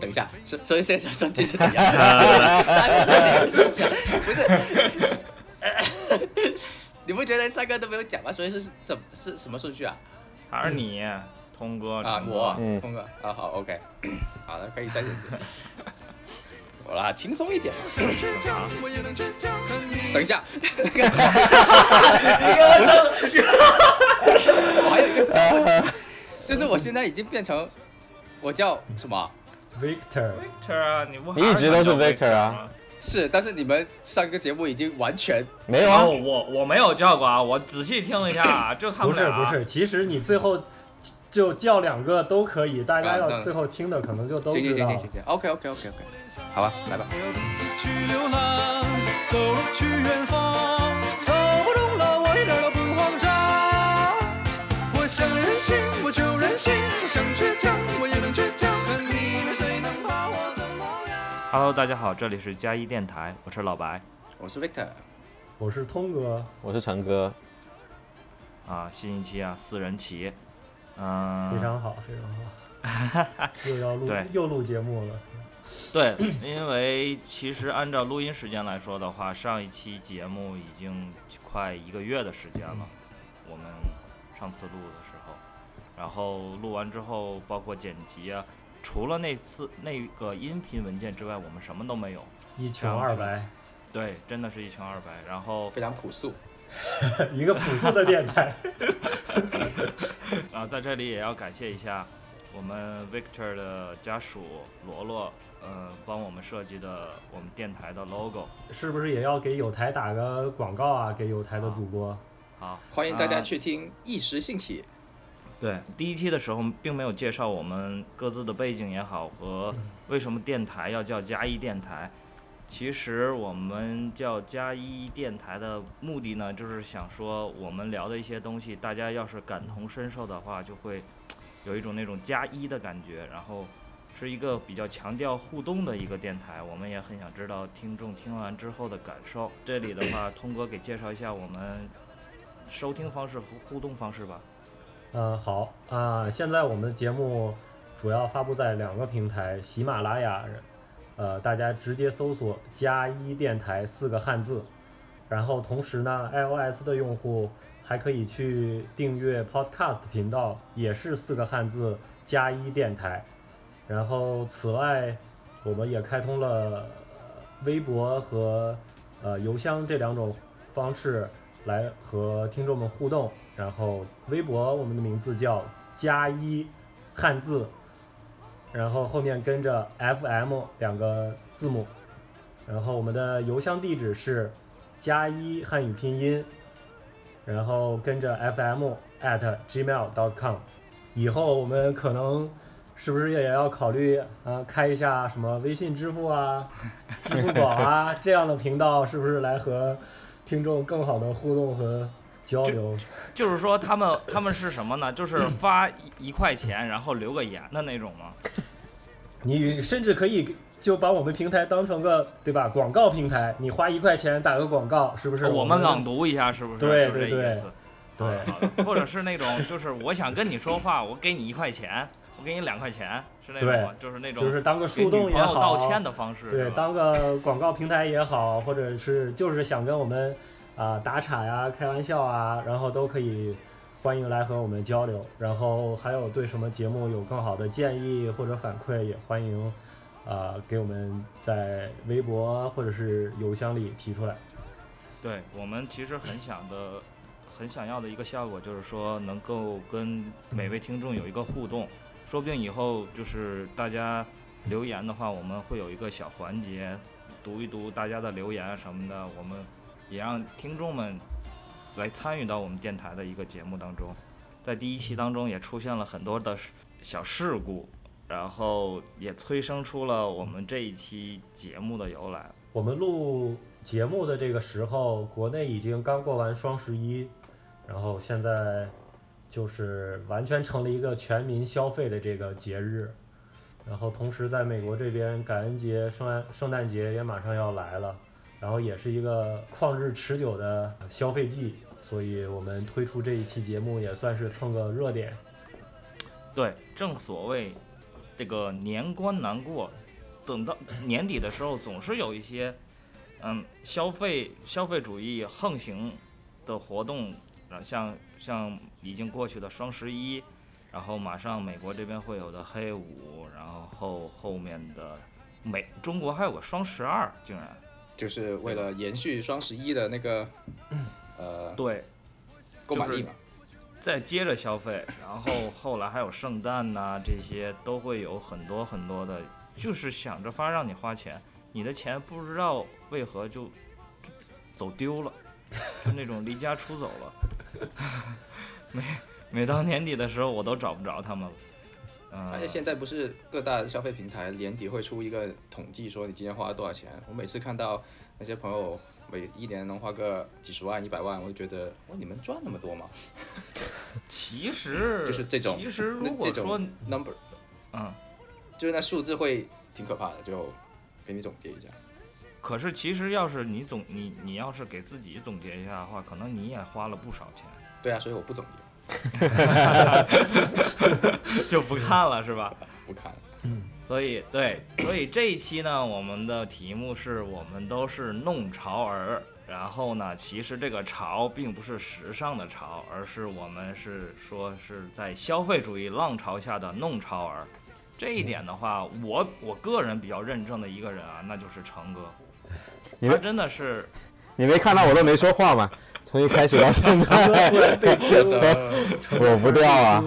等一下，所所以现在顺序是怎样？不是？你不觉得三个都没有讲吗？所以是怎是什么顺序啊？还是你，通哥，啊，我，嗯。通哥，啊好，OK，好的，可以再认真。好啦，轻松一点。等一下，那个什么，不是，我还有一个小问题，就是我现在已经变成我叫什么？Victor，Victor 啊，你不还你一直都是 Victor 啊？是，但是你们上个节目已经完全没有啊。哦，，我我没有叫过啊，我仔细听了一下啊，就他不们俩是不是，其实你最后就叫两个都可以，大家要最后听的可能就都行行知道行行行行，OK OK OK OK，好吧，来吧。我要独自去流浪，走去远方，走不动了，我一点都不慌张。我想任性，我就任性；我想倔强，我也能倔强。看你们谁能把我怎么样？Hello，大家好，这里是加一电台，我是老白我是 Victor，我是通哥，我是陈哥，啊，新一期啊，四人骑，嗯、非常好，非常好，又要录对又录节目了，对，因为其实按照录音时间来说的话，上一期节目已经快一个月的时间了，我们上次录的时候，然后录完之后，包括剪辑啊，除了那次那个音频文件之外，我们什么都没有。一穷二白，对，真的是一穷二白。然后非常朴素。一个朴素的电台。啊，在这里也要感谢一下我们 Victor 的家属罗罗，呃，帮我们设计的我们电台的 logo。是不是也要给有台打个广告啊？给有台的主播，好，欢迎大家啊去听，一时兴起。对，第一期的时候并没有介绍我们各自的背景也好，和为什么电台要叫嘉一电台。其实我们叫加一电台的目的呢，就是想说我们聊的一些东西，大家要是感同身受的话，就会有一种那种加一的感觉，然后是一个比较强调互动的一个电台。我们也很想知道听众听完之后的感受。这里的话，通哥给介绍一下我们收听方式和互动方式吧。嗯，好啊、现在我们的节目主要发布在两个平台，喜马拉雅，呃，大家直接搜索“加一电台”四个汉字，然后同时呢，iOS 的用户还可以去订阅 Podcast 频道，也是四个汉字“加一电台”。然后此外，我们也开通了微博和呃邮箱这两种方式来和听众们互动。然后微博我们的名字叫加一汉字，然后后面跟着 FM 两个字母，然后我们的邮箱地址是加一汉语拼音，然后跟着 FM at gmail.com。以后我们可能是不是也要考虑啊开一下什么微信支付啊、支付宝啊这样的频道，是不是来和听众更好的互动和交流？就是说他们 他们是什么呢？就是发一一块钱，然后留个言的那种吗？你甚至可以就把我们平台当成个对吧广告平台，你花一块钱打个广告，是不是？我们朗读一下，是不是？对就是这对对意思。对 或者是那种，就是我想跟你说话，我给你一块钱，我给你两块钱，是那种？就是那种就是当个树洞也朋友道，歉的方式，对，当个广告平台也好，或者是就是想跟我们啊、打岔呀、开玩笑啊，然后都可以欢迎来和我们交流。然后还有对什么节目有更好的建议或者反馈，也欢迎啊、给我们在微博或者是邮箱里提出来。对我们其实很想的、很想要的一个效果，就是说能够跟每位听众有一个互动。说不定以后就是大家留言的话，我们会有一个小环节，读一读大家的留言啊什么的，我们也让听众们来参与到我们电台的一个节目当中。在第一期当中也出现了很多的小事故，然后也催生出了我们这一期节目的由来。我们录节目的这个时候，国内已经刚过完双十一，然后现在就是完全成了一个全民消费的这个节日，然后同时在美国这边，感恩节、圣诞圣诞节也马上要来了，然后也是一个旷日持久的消费季，所以我们推出这一期节目也算是蹭个热点。对，正所谓这个年关难过，等到年底的时候，总是有一些嗯消费消费主义横行的活动啊，像像已经过去的双十一，然后马上美国这边会有的黑五，然后后后面的美中国还有个双十二，竟然就是为了延续双十一的那个呃对，购买力嘛。再接着消费，然后后来还有圣诞呐、这些都会有很多很多的，就是想着法让你花钱，你的钱不知道为何就就走丢了，就那种离家出走了。每每到年底的时候，我都找不着他们了。嗯、而且现在不是各大消费平台年底会出一个统计，说你今天花了多少钱。我每次看到那些朋友每一年能花个几十万、一百万，我就觉得，哇，你们赚那么多吗 其实就是这种其实如果说？number 嗯，就是那数字会挺可怕的，就给你总结一下。可是其实要是你总你你要是给自己总结一下的话，可能你也花了不少钱。对啊，所以我不总结，就不看了是吧？不看了。嗯所以对，所以这一期呢，我们的题目是我们都是弄潮儿。然后呢，其实这个潮并不是时尚的潮，而是我们是说是在消费主义浪潮下的弄潮儿。这一点的话，我我个人比较认证的一个人啊，那就是成哥，他你们真的是你没看到我都没说话吗？从一开始到现在，躲不掉啊，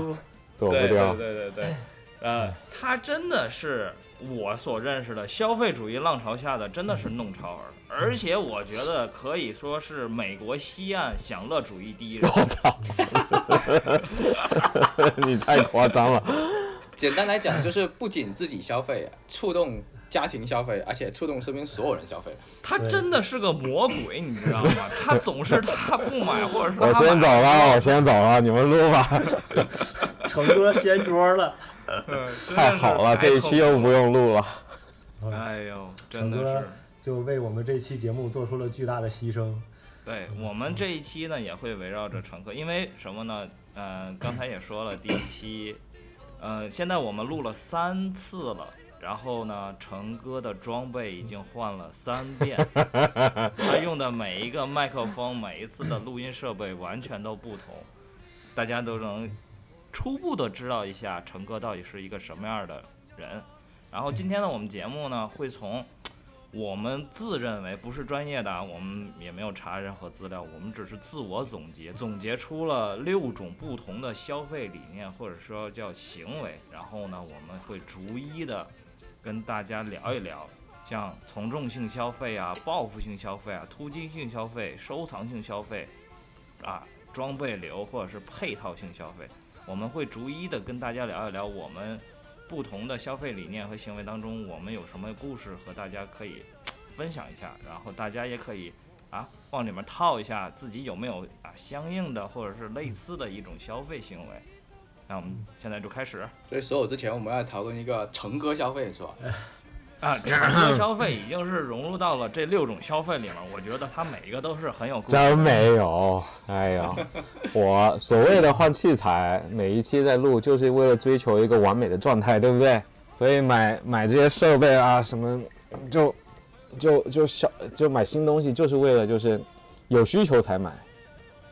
躲不掉。对对对对，呃，他真的是我所认识的消费主义浪潮下的，真的是弄潮儿，而且我觉得可以说是美国西岸享乐主义第一人。我操！你太夸张了。简单来讲，就是不仅自己消费，触动家庭消费，而且触动身边所有人消费。他真的是个魔鬼，你知道吗？他总是他不买，或者说我先走了，我先走了，你们录吧。成哥掀桌了。嗯太好了，这一期又不用录了。哎呦，真的成哥是。就为我们这期节目做出了巨大的牺牲。对我们这一期呢，也会围绕着乘客，因为什么呢？呃，刚才也说了，第一期，呃，现在我们录了三次了，然后呢，成哥的装备已经换了三遍，他用的每一个麦克风，每一次的录音设备完全都不同，大家都能初步的知道一下成哥到底是一个什么样的人。然后今天呢，我们节目呢会从我们自认为不是专业的啊，我们也没有查任何资料，我们只是自我总结，总结出了六种不同的消费理念，或者说叫行为。然后呢，我们会逐一的跟大家聊一聊，像从众性消费啊、报复性消费啊、突击性消费、收藏性消费啊、装备流或者是配套性消费，我们会逐一的跟大家聊一聊我们。不同的消费理念和行为当中，我们有什么故事和大家可以分享一下，然后大家也可以啊往里面套一下自己有没有啊相应的或者是类似的一种消费行为。那我们现在就开始所以，所有之前我们要讨论一个成哥消费，是吧？啊，成哥消费已经是融入到了这六种消费里面，我觉得它每一个都是很有故事。真没有，哎呀，我所谓的换器材，每一期在录就是为了追求一个完美的状态，对不对？所以买买这些设备啊，什么就就就小就买新东西，就是为了就是有需求才买。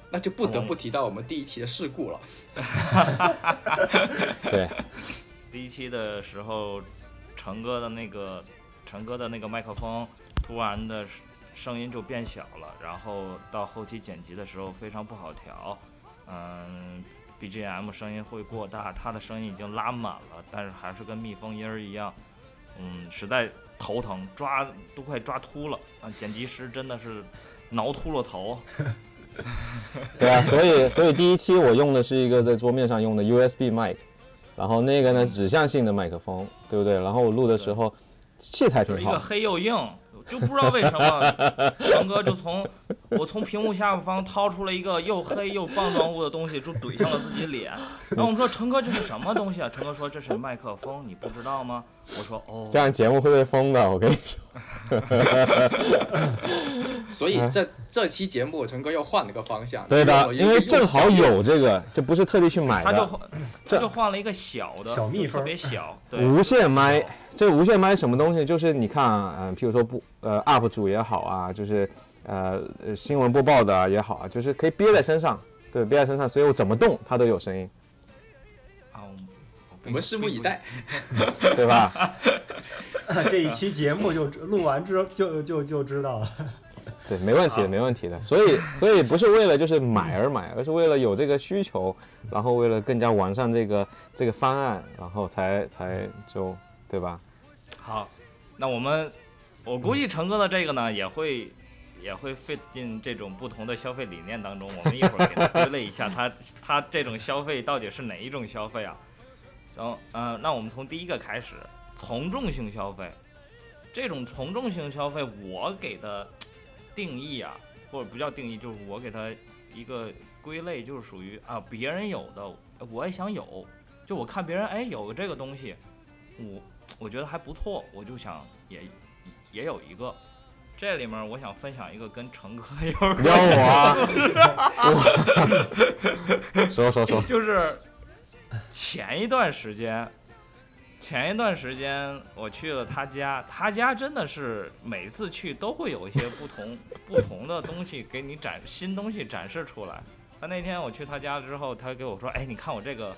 那就不得不提到我们第一期的事故了。对，第一期的时候，成哥的那个成哥的那个麦克风突然的声音就变小了，然后到后期剪辑的时候非常不好调，嗯，BGM 声音会过大，他的声音已经拉满了，但是还是跟蜜蜂音儿一样，嗯，实在头疼，抓都快抓秃了啊！剪辑师真的是挠秃了头，对啊，所以所以第一期我用的是一个在桌面上用的 USB mic，然后那个呢指向性的麦克风，对不对？然后我录的时候器材挺好一个黑又硬，就不知道为什么，成哥就从我从屏幕下方掏出了一个又黑又棒状物的东西，就怼向了自己脸。然后我们说成哥这是什么东西啊？成哥说这是麦克风，你不知道吗？我说哦这，样节目会被封的，我跟你说。所以这这期节目成哥又换了个方向，对的，因为正好有这个，这不是特地去买的。他就就换了一个小的，小蜜蜂特别小，对，无线麦，这无线麦什么东西？就是你看啊，嗯、譬如说不呃 UP 主也好啊，就是呃呃新闻播报的啊也好啊，就是可以憋在身上，对，憋在身上，所以我怎么动它都有声音，啊，我我们拭目以待。对吧？这一期节目就录完之后就就就知道了。对，没问题没问题的。所以，所以不是为了就是买而买，而是为了有这个需求，然后为了更加完善这个这个方案，然后才才就对吧？好，那我们我估计成哥的这个呢也会也会 fit 进这种不同的消费理念当中。我们一会儿给他归类一下他他这种消费到底是哪一种消费啊？行，嗯、那我们从第一个开始，从众性消费。这种从众性消费，我给的定义啊，或者不叫定义，就是我给他一个归类，就是属于啊别人有的我也想有，就我看别人哎有这个东西，我我觉得还不错，我就想也也有一个。这里面我想分享一个跟成哥 有关要我啊，我说 说说，就是前一段时间，前一段时间我去了他家，他家真的是每次去都会有一些不同不同的东西给你展新东西展示出来。他那天我去他家之后，他给我说：“哎，你看我这个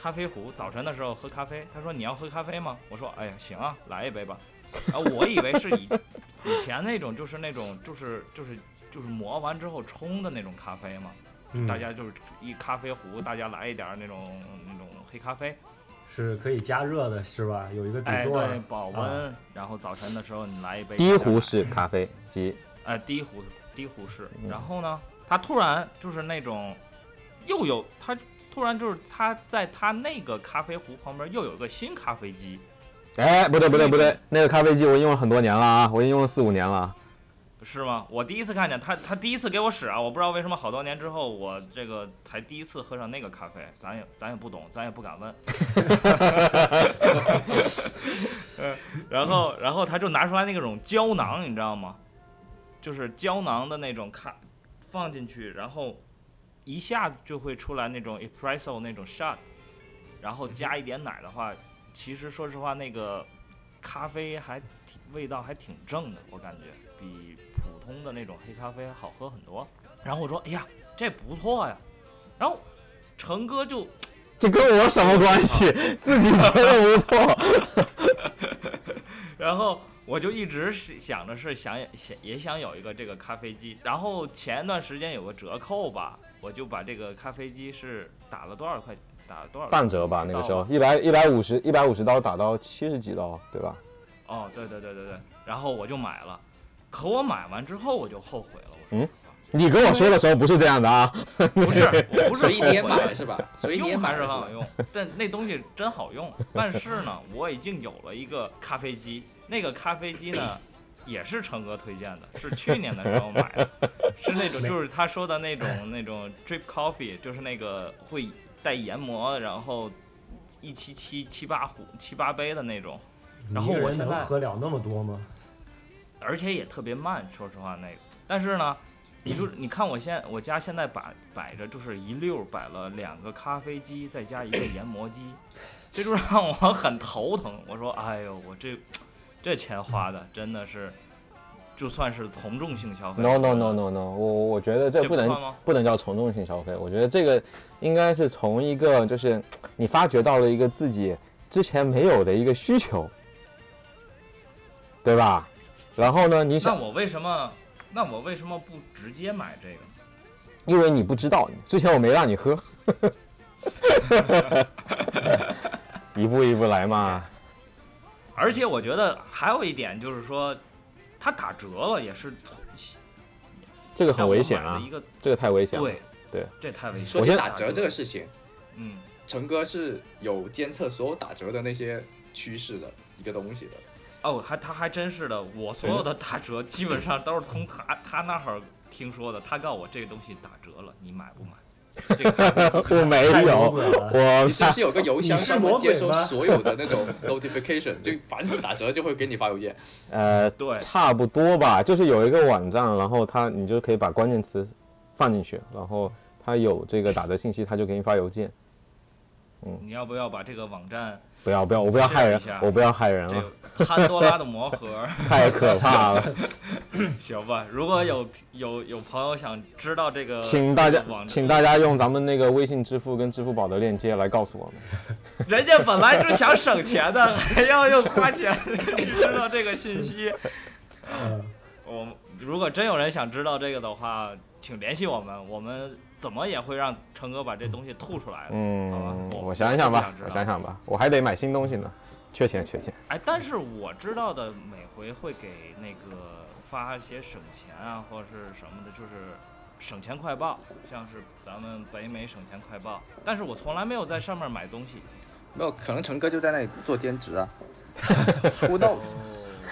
咖啡壶，早晨的时候喝咖啡。”他说：“你要喝咖啡吗？”我说：“哎呀，行啊，来一杯吧。”啊，我以为是以以前那种，就是那种，就是就是就是磨完之后冲的那种咖啡嘛。嗯大家就是一咖啡壶，大家来一点儿那种那种黑咖啡，是可以加热的，是吧？有一个底哎，座保温。然后早晨的时候你来一杯低壶，式咖啡机，哎，低壶低壶式。嗯然后呢，他突然就是那种又有他突然就是他在他那个咖啡壶旁边又有一个新咖啡机，哎，不对不对不对，那个咖啡机我用了很多年了啊，我已经用了四五年了。是吗？我第一次看见他，他第一次给我使啊，我不知道为什么好多年之后我这个才第一次喝上那个咖啡，咱也咱也不懂，咱也不敢问。嗯，然后然后他就拿出来那种胶囊，你知道吗？就是胶囊的那种咖，放进去，然后一下就会出来那种 espresso 那种 shot，然后加一点奶的话，其实说实话那个咖啡还挺味道还挺正的，我感觉比普通的那种黑咖啡好喝很多。然后我说，哎呀，这不错呀。然后成哥就这跟我什么关系？自己觉得不错。然后我就一直是想着是想想也想有一个这个咖啡机，然后前一段时间有个折扣吧，我就把这个咖啡机是打了多少块，打了多少半折吧，那个时候一百一百五十一百五十刀打到七十几刀，对吧？哦，对对对对对，然后我就买了，可我买完之后我就后悔了，我说嗯你跟我说的时候不是这样的啊。不是，我不是 所以你买了是吧？所以你买了是吧还是很好？用，但那东西真好用。但是呢，我已经有了一个咖啡机，那个咖啡机呢，也是成哥推荐的，是去年的时候买的，是那种就是他说的那种 那种 drip coffee，就是那个会带研磨，然后一七七七八壶七八杯的那种，然后我现在喝了那么多吗？而且也特别慢，说实话那个。但是呢，你嗯就你看我现我家现在摆摆着就是一溜儿摆了两个咖啡机，再加一个研磨机，这就让我很头疼。我说，哎呦，我这这钱花的真的是，就算是从众性消费。No no no no no，我我觉得这不能这不不能叫从众性消费，我觉得这个应该是从一个就是你发掘到了一个自己之前没有的一个需求，对吧？然后呢，你那想，我为什么？那我为什么不直接买这个？因为你不知道，之前我没让你喝，一步一步来嘛。而且我觉得还有一点就是说，它打折了也是从这个很危险啊一，个这个太危险了。对对，这太危险。说起打折这个事情，嗯。陈哥是有监测所有打折的那些趋势的一个东西的。哦，还他还真是的，我所有的打折基本上都是从他他那儿听说的，他告诉我这个东西打折了，你买不买？这个看 我没有我你是不是有个邮箱专门接收所有的那种 notification，就凡是打折就会给你发邮件？呃对，差不多吧，就是有一个网站，然后它你就可以把关键词放进去，然后它有这个打折信息，它就给你发邮件。你要不要把这个网站不要不要，我不要害人我不要害人了，个潘多拉的魔盒？太可怕了。行吧，如果有有有朋友想知道这个，请大家这个请大家用咱们那个微信支付跟支付宝的链接来告诉我们。人家本来就想省钱的，还要用花钱知道这个信息。嗯，我如果真有人想知道这个的话，请联系我们，我们怎么也会让成哥把这东西吐出来的。好吧嗯，我我想想吧我想想想吧，我还得买新东西呢，缺钱缺钱。哎，但是我知道的，每回会给那个发一些省钱啊，或者是什么的，就是省钱快报，像是咱们北美省钱快报，但是我从来没有在上面买东西。没有，可能成哥就在那里做兼职啊。Who knows？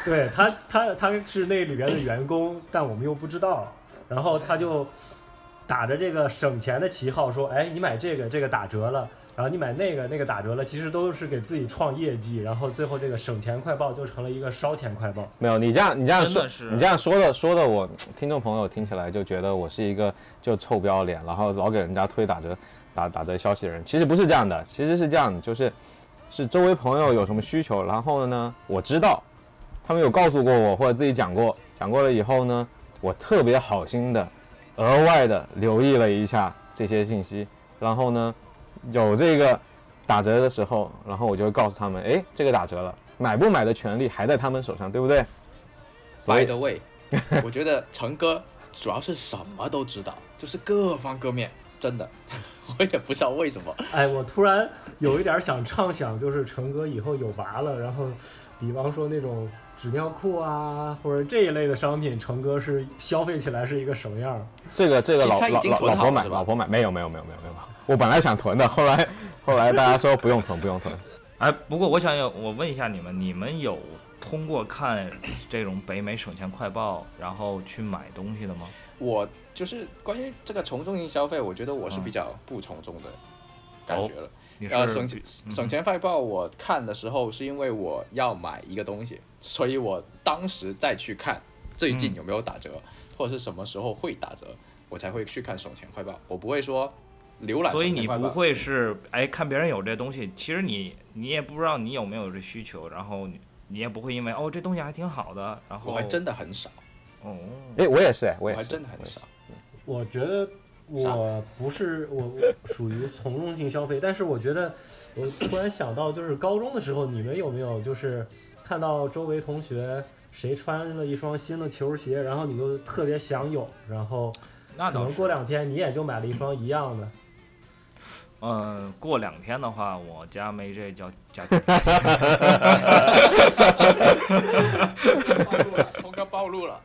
对他他他是那里边的员工，但我们又不知道，然后他就打着这个省钱的旗号说，哎，你买这个这个打折了，然后你买那个那个打折了，其实都是给自己创业绩，然后最后这个省钱快报就成了一个烧钱快报。没有，你这样你这样说你这样说的说的我听众朋友听起来就觉得我是一个就臭不要脸，然后老给人家推打折打打折消息的人。其实不是这样的，其实是这样，就是是周围朋友有什么需求，然后呢我知道，他们有告诉过我或者自己讲过，讲过了以后呢，我特别好心的额外的留意了一下这些信息，然后呢有这个打折的时候，然后我就会告诉他们，哎，这个打折了，买不买的权利还在他们手上，对不对？所 By 以 the way，我觉得成哥主要是什么都知道，就是各方各面，真的，我也不知道为什么。哎，我突然有一点想畅想，就是成哥以后有娃了，然后比方说那种纸尿裤啊，或者这一类的商品，成哥是消费起来是一个什么样儿？这个这个老老老老婆买老婆买没有没有没有没有没有，我本来想囤的，后来后来大家说不用囤不用囤，哎，不过我想有，我问一下你们，你们有通过看这种北美省钱快报，然后去买东西的吗？我就是关于这个从众性消费，我觉得我是比较不从众的感觉了。你呃，是省钱省钱快报我看的时候，是因为我要买一个东西，所以我当时再去看最近有没有打折，或者是什么时候会打折，我才会去看省钱快报。我不会说浏览所以你不。会是哎看别人有这东西，其实你你也不知道你有没有这需求，然后你你也不会因为哦这东西还挺好的，然后我还真的很少，哦哎，我也是哎，我也真的很少。我觉得我不是我我属于从众性消费，但是我觉得我突然想到，就是高中的时候，你们有没有就是看到周围同学谁穿了一双新的球鞋，然后你就特别想有，然后可能那倒是。过两天你也就买了一双一样的。嗯，过两天的话，我家没这叫家庭。暴露了，通哥暴露了。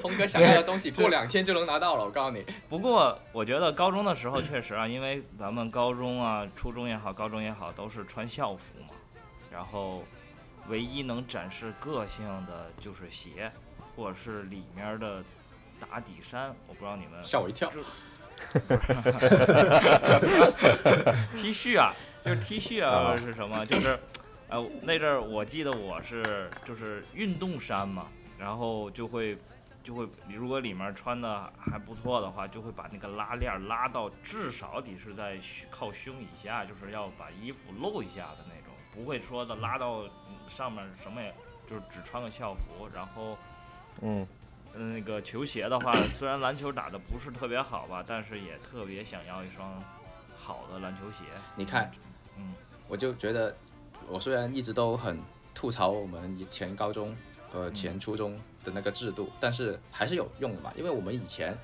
通哥想要的东西过两天就能拿到了，我告诉你。不过我觉得高中的时候确实啊，因为咱们高中啊、初中也好、高中也好，都是穿校服嘛，然后唯一能展示个性的就是鞋，或者是里面的打底衫。我不知道你们吓我一跳。T 恤啊，就是 T 恤啊是什么？就是，呃，那阵儿我记得我是就是运动衫嘛，然后就会就会，如果里面穿的还不错的话，就会把那个拉链儿拉到至少得是在胸靠胸以下，就是要把衣服露一下的那种，不会说的拉到嗯上面什么也，就是只穿个校服，然后。嗯，嗯，那个球鞋的话，虽然篮球打的不是特别好吧，但是也特别想要一双好的篮球鞋。你看，嗯，我就觉得，我虽然一直都很吐槽我们以前高中和前初中的那个制度，但是还是有用的嘛，因为我们以前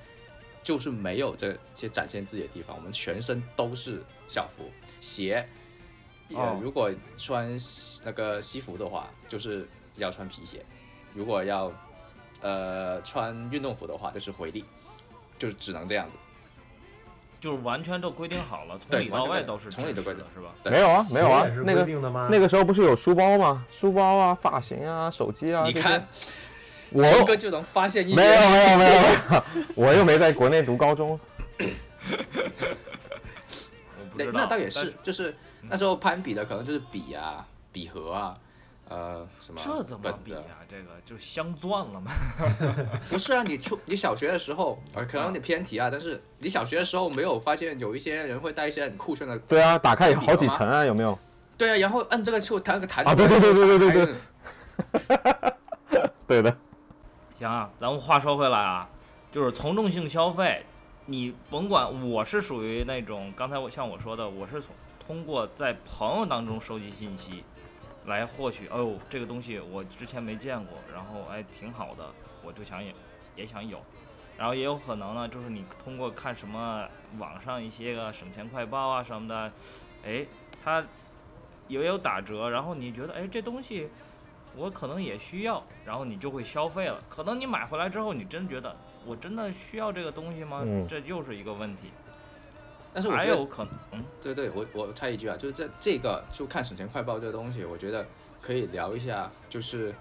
就是没有这些展现自己的地方，我们全身都是校服，鞋，呃哦，如果穿那个西服的话，就是要穿皮鞋；如果要呃穿运动服的话，就是回力，就只能这样子。就是完全都规定好了，从里到外都是从里的规定式的是吧？没有啊，没有啊那个？那个时候不是有书包吗？书包啊，发型啊，手机啊，你看，我陈哥就能发现一些没有没有没有没有，我又没在国内读高中。我不知道，对那倒也是，就是那时候攀比的可能就是笔啊、笔盒啊，呃，什么这怎么比啊、这个就镶钻了嘛。不是啊，你初你小学的时候，呃，可能有点偏题啊，但是你小学的时候没有发现有一些人会带一些很酷炫的，对啊，打开有好几层啊，有没有？对啊，然后摁这个就它那个弹啊对对对对对对对，对 的，行啊，咱们话说回来啊，就是从众性消费，你甭管我是属于那种刚才我像我说的，我是从通过在朋友当中收集信息来获取，哦，这个东西我之前没见过，然后哎挺好的，我就想也也想有，然后也有可能呢，就是你通过看什么网上一些个省钱快报啊什么的，哎，它也有打折，然后你觉得哎这东西。我可能也需要，然后你就会消费了。可能你买回来之后，你真觉得我真的需要这个东西吗？嗯这又是一个问题。但是我觉得还有可能，嗯，对对，我我插一句啊，就是这这个就看省钱快报这个东西，我觉得可以聊一下，就是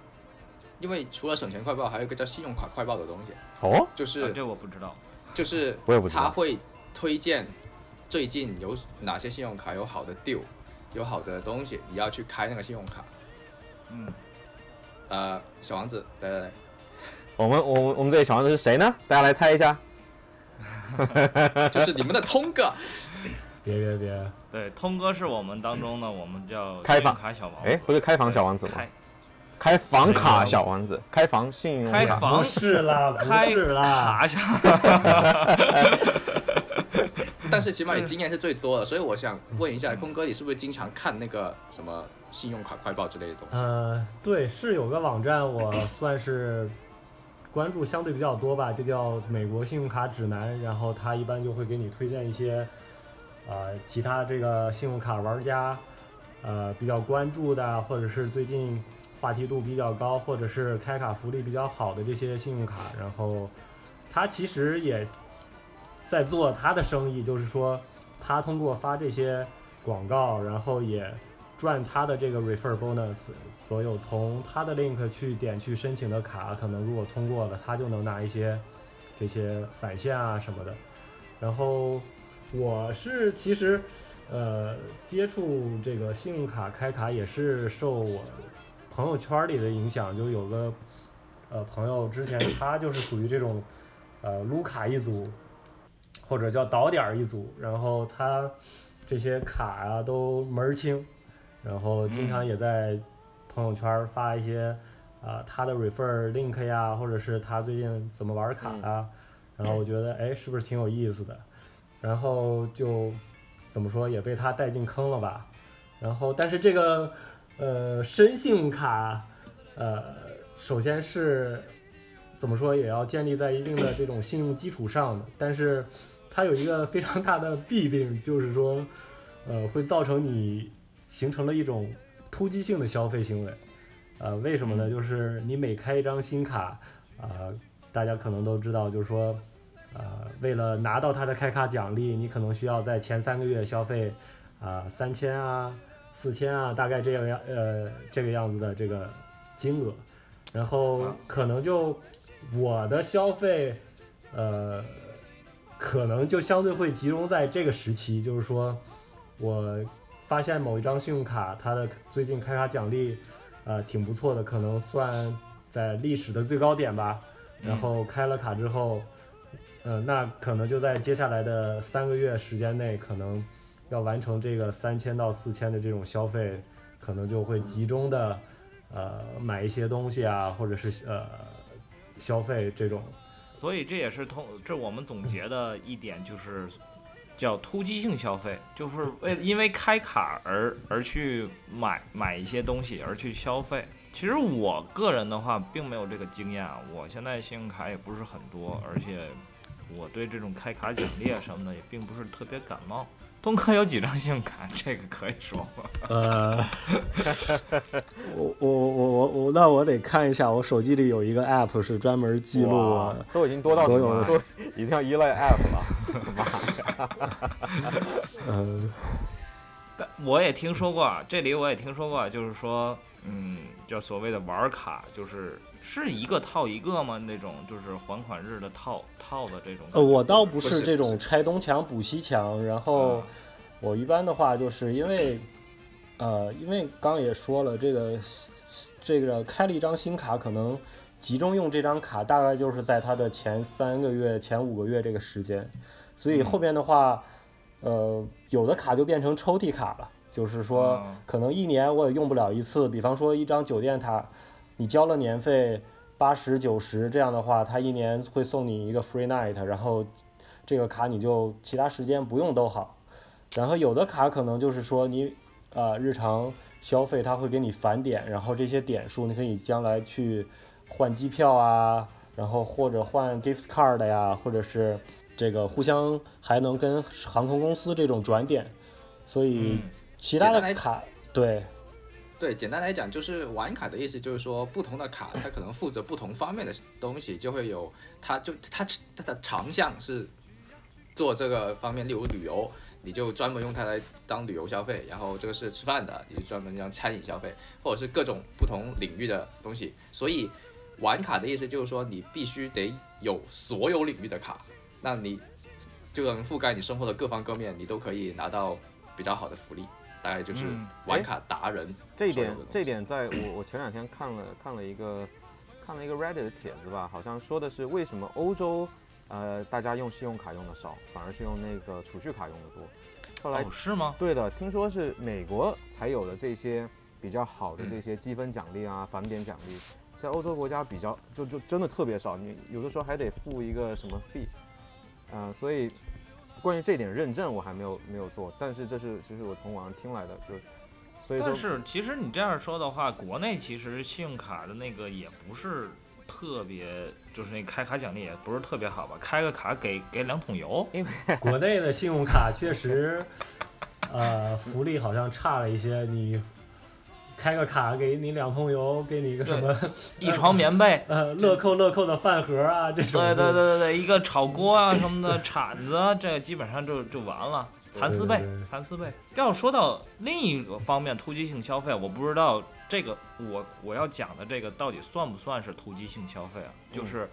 因为除了省钱快报，还有一个叫信用卡快报的东西，哦，就是、啊这我不知道。就是我也不知道他会推荐最近有哪些信用卡有好的 deal，有好的东西，你要去开那个信用卡。嗯，呃，小王子，来来来，我们我们我们这里小王子是谁呢？大家来猜一下。就是你们的通哥，别别别，对，通哥是我们当中呢，我们叫开房卡小王子。哎，不是开房小王子吗？开开房卡小王子，开房信用卡。开房不是啦，不开是啦，卡小，但是起码你经验是最多的，所以我想问一下，空哥，你是不是经常看那个什么信用卡快报之类的东西？呃，对，是有个网站，我算是关注相对比较多吧，就叫美国信用卡指南，然后它一般就会给你推荐一些，呃，其他这个信用卡玩家，呃，比较关注的，或者是最近话题度比较高，或者是开卡福利比较好的这些信用卡，然后他其实也在做他的生意，就是说，他通过发这些广告，然后也赚他的这个 refer bonus，所有从他的 link 去点去申请的卡，可能如果通过了，他就能拿一些这些返现啊什么的。然后我是其实呃接触这个信用卡开卡也是受我朋友圈里的影响，就有个呃朋友之前他就是属于这种呃撸卡一族，或者叫倒点一族，然后他这些卡啊都门儿清。然后经常也在朋友圈发一些啊、他的 refer link 呀，或者是他最近怎么玩卡啊，然后我觉得哎是不是挺有意思的，然后就怎么说也被他带进坑了吧，然后但是这个呃深信用卡呃首先是怎么说也要建立在一定的这种信用基础上的，但是它有一个非常大的弊病，就是说呃会造成你形成了一种突击性的消费行为。呃，为什么呢？就是你每开一张新卡，呃，大家可能都知道，就是说，呃，为了拿到它的开卡奖励，你可能需要在前三个月消费啊三千啊、四千啊，大概这个样呃这个样子的这个金额，然后可能就我的消费，呃，可能就相对会集中在这个时期，就是说我发现某一张信用卡它的最近开卡奖励，呃，挺不错的，可能算在历史的最高点吧。然后开了卡之后，呃，那可能就在接下来的三个月时间内，可能要完成这个三千到四千的这种消费，可能就会集中的呃买一些东西啊，或者是呃消费这种。所以这也是通，这我们总结的一点就是叫突击性消费，就是为因为开卡而而去买买一些东西而去消费。其实我个人的话并没有这个经验啊，我现在信用卡也不是很多，而且我对这种开卡奖励啊什么的也并不是特别感冒。东哥有几张信用卡？这个可以说吗？呃，我我我我我，那我得看一下，我手机里有一个 app 是专门记录我都已经多到所有什么都已经要依赖 app 了。嗯，但我也听说过啊，这里我也听说过啊，就是说，嗯，叫所谓的玩卡，就是是一个套一个吗？那种就是还款日的套套的这种。呃，我倒不不是是这种拆东墙补西墙，然后啊我一般的话就是因为，呃，因为刚刚也说了，这个这个开了一张新卡，可能集中用这张卡，大概就是在它的前三个月、前五个月这个时间，所以后边的话，呃，有的卡就变成抽屉卡了，就是说啊可能一年我也用不了一次，比方说一张酒店卡，你交了年费。八十九十这样的话，它一年会送你一个 free night，然后这个卡你就其他时间不用都好。然后有的卡可能就是说你呃日常消费它会给你返点，然后这些点数你可以将来去换机票啊，然后或者换 gift card 呀，或者是这个互相还能跟航空公司这种转点，所以嗯其他的卡对对，简单来讲就是玩卡的意思，就是说不同的卡它可能负责不同方面的东西，就会有它就它它的长项是做这个方面，例如旅游，你就专门用它来当旅游消费，然后这个是吃饭的，你就专门让餐饮消费，或者是各种不同领域的东西。所以玩卡的意思就是说你必须得有所有领域的卡，那你就能覆盖你生活的各方各面，你都可以拿到比较好的福利。大概就是嗯玩卡达人这一点这一点，在我我前两天看了看了一个看了一个 Reddit 的帖子吧，好像说的是为什么欧洲呃大家用信用卡用的少，反而是用那个储蓄卡用的多。后来哦，是吗？对的，听说是美国才有的这些比较好的嗯这些积分奖励啊、返点奖励，在欧洲国家比较就就真的特别少，你有的时候还得付一个什么 fee，嗯、所以关于这点认证我还没有没有做，但是这是这是我从网上听来的，就是所以但是其实你这样说的话，国内其实信用卡的那个也不是特别，就是那开卡奖励也不是特别好吧？开个卡给给两桶油，因为国内的信用卡确实，呃，福利好像差了一些。你开个卡给你两桶油，给你一个什么 一床棉被。呃乐扣乐扣的饭盒啊，这种对对对对对，一个炒锅啊什么的铲子啊，这基本上就就完了，蚕丝被蚕丝被。要说到另一个方面，突击性消费，我不知道这个我我要讲的这个到底算不算是突击性消费啊？就是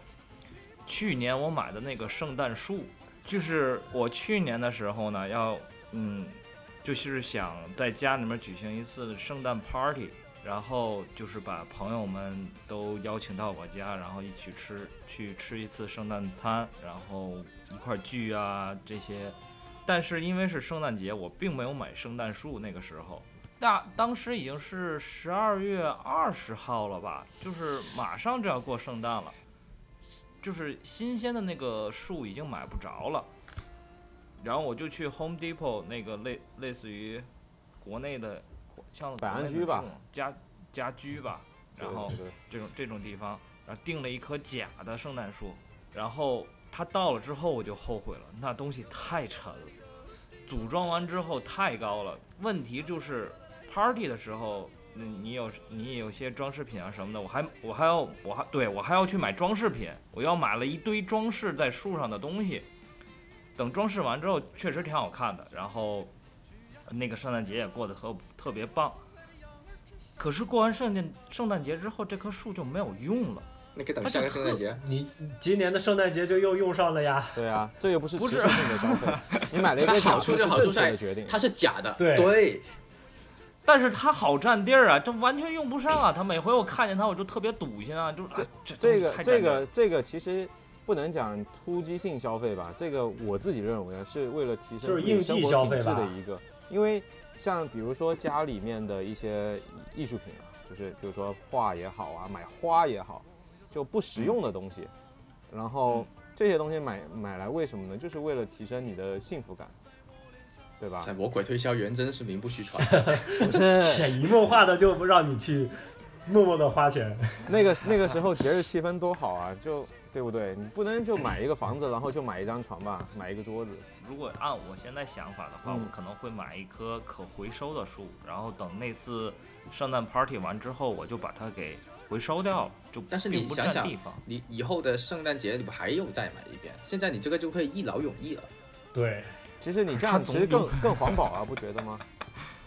去年我买的那个圣诞树，就是我去年的时候呢，要嗯，就是想在家里面举行一次圣诞 party，然后就是把朋友们都邀请到我家，然后一起吃去吃一次圣诞餐，然后一块聚啊这些。但是因为是圣诞节，我并没有买圣诞树。那个时候，那当时已经是十二月二十号了吧，就是马上就要过圣诞了，就是新鲜的那个树已经买不着了。然后我就去 Home Depot 那个类类似于国内的像百安居吧家家居吧，然后这种这种地方，然后订了一棵假的圣诞树，然后它到了之后我就后悔了，那东西太沉了，组装完之后太高了，问题就是 party 的时候。那，你有你有些装饰品啊什么的，我还我还要我还对我还要去买装饰品，我要买了一堆装饰在树上的东西。等装饰完之后，确实挺好看的，然后那个圣诞节也过得特特别棒。可是过完圣诞圣诞节之后，这棵树就没有用了。那可以等下个圣诞节。你今年的圣诞节就又用上了呀。对啊，这又不是不是性的消费，你买了一个它好处就好处在决定。它是假的，对对，但是它好占地儿啊，这完全用不上啊！它每回我看见它，我就特别堵心啊，就啊这这个这个这个其实不能讲突击性消费吧，这个我自己认为是为了提升就是自己应季生活品消费质的一个，因为像比如说家里面的一些艺术品啊，就是比如说画也好啊，买花也好，就不实用的东西，然后这些东西买买来为什么呢？就是为了提升你的幸福感，对吧？在魔鬼推销员真是名不虚传。不是 潜移默化的就不让你去默默的花钱。那个那个时候节日气氛多好啊，就对不对？你不能就买一个房子，然后就买一张床吧，买一个桌子。如果按我现在想法的话，嗯我可能会买一棵可回收的树，然后等那次圣诞 party 完之后，我就把它给回收掉了，就但是你想想地方。你以后的圣诞节你不还有再买一遍？现在你这个就可以一劳永逸了。对，其实你这样其实更 更环保啊，不觉得吗？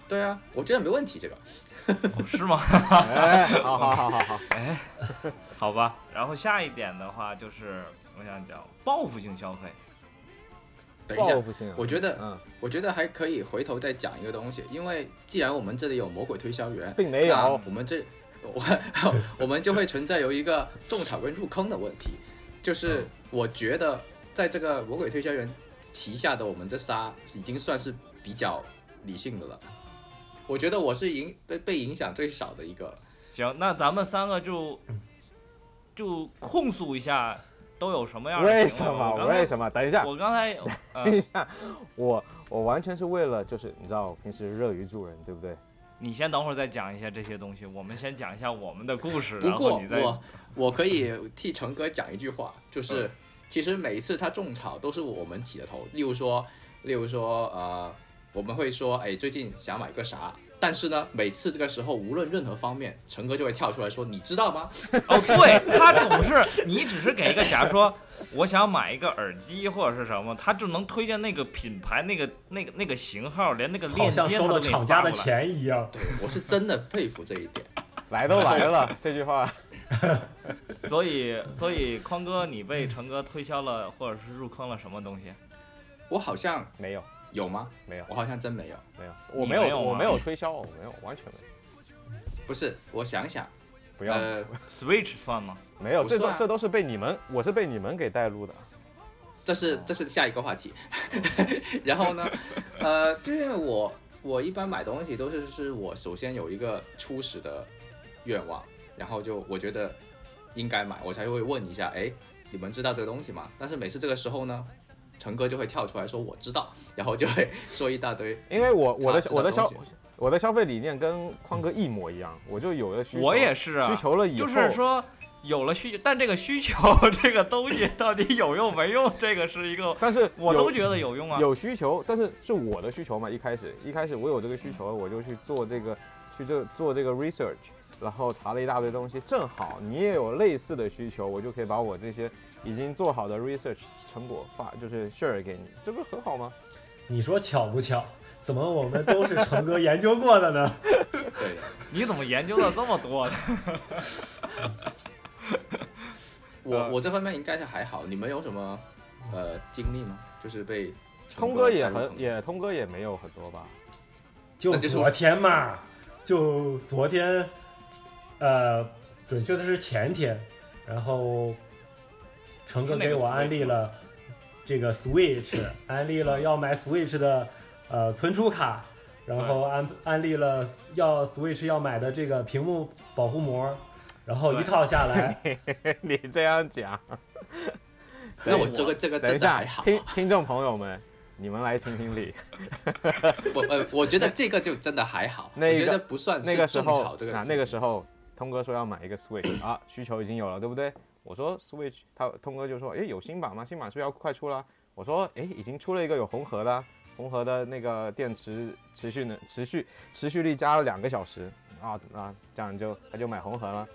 对啊，我觉得没问题，这个哦是吗？哎，好好好好好，哎，好吧。然后下一点的话就是，我想讲报复性消费。等一下报，复性啊，我觉得嗯，我觉得还可以回头再讲一个东西，因为既然我们这里有魔鬼推销员，并没有，我们这我 我们就会存在有一个种草跟入坑的问题，就是我觉得在这个魔鬼推销员旗下的我们这仨已经算是比较理性的了。我觉得我是影被被影响最少的一个。行，那咱们三个就就控诉一下都有什么样的为行什么？为我为什么？等一下，我刚才 等呃一，下，我我完全是为了就是你知道，我平时乐于助人，对不对？你先等会儿再讲一下这些东西，我们先讲一下我们的故事，不然后你再过我我可以替成哥讲一句话，就是、嗯其实每一次他种草都是我们起的头。例如说，例如说，呃，我们会说，哎，最近想买个啥？但是呢，每次这个时候，无论任何方面，成哥就会跳出来说：“你知道吗哦，对他总是你只是给一个，假如说我想买一个耳机或者是什么，他就能推荐那个品牌、那个那个那个型号，连那个链接像收了他都给你厂家的。钱一样。对我是真的佩服这一点。来都来了，这句话，所以，所以匡哥，你被成哥推销了，或者是入坑了什么东西？我好像没有有吗？没有我好像真没有。没有，我没有我没有吗没有推销，我没有完全没有，不是，我想想，不要呃，Switch 算吗？没有，这都这都是被你们，我是被你们给带路的。这是这是下一个话题。然后呢，呃，就因为我我一般买东西都是是我首先有一个初始的愿望，然后就我觉得应该买，我才会问一下，哎，你们知道这个东西吗？但是每次这个时候呢，成哥就会跳出来说我知道，然后就会 说一大堆。因为我我的我的消我的消费理念跟宽哥一模一样，我就有了需求，我也是啊需求了以后，就是说有了需，但这个需求这个东西到底有用没用，这个是一个但是我都觉得有用啊。有需求，但是是我的需求嘛。一开始一开始我有这个需求，我就去做这个去这做这个 research，然后查了一大堆东西。正好你也有类似的需求，我就可以把我这些已经做好的 research 成果发，就是 share 给你，这不是很好吗？你说巧不巧？怎么我们都是成哥研究过的呢？对，你怎么研究了这么多呢？我我这方面应该是还好，你们有什么呃经历吗？就是被通哥也很也通哥也没有很多吧？就那就是昨天嘛，就昨天，呃，准确的是前天，然后成哥给我安利了这个 Switch，安利了 要买 Switch 的呃存储卡，然后安安利了要 Switch 要买的这个屏幕保护膜，然后一套下来，你这样讲，那我这个这个等一下真的还，好。听听众朋友们，你们来评评理。我呃，我觉得这个就真的还好，那个我觉得不算那是种个时候。那个时候，通哥说要买一个 Switch 啊，需求已经有了，对不对？我说 Switch，他通哥就说，诶，有新版吗？新版是不是要快出了？我说，诶，已经出了一个有红盒的啊，红盒的那个电池持续能持续持续力加了两个小时啊啊，这样就他就买红盒了。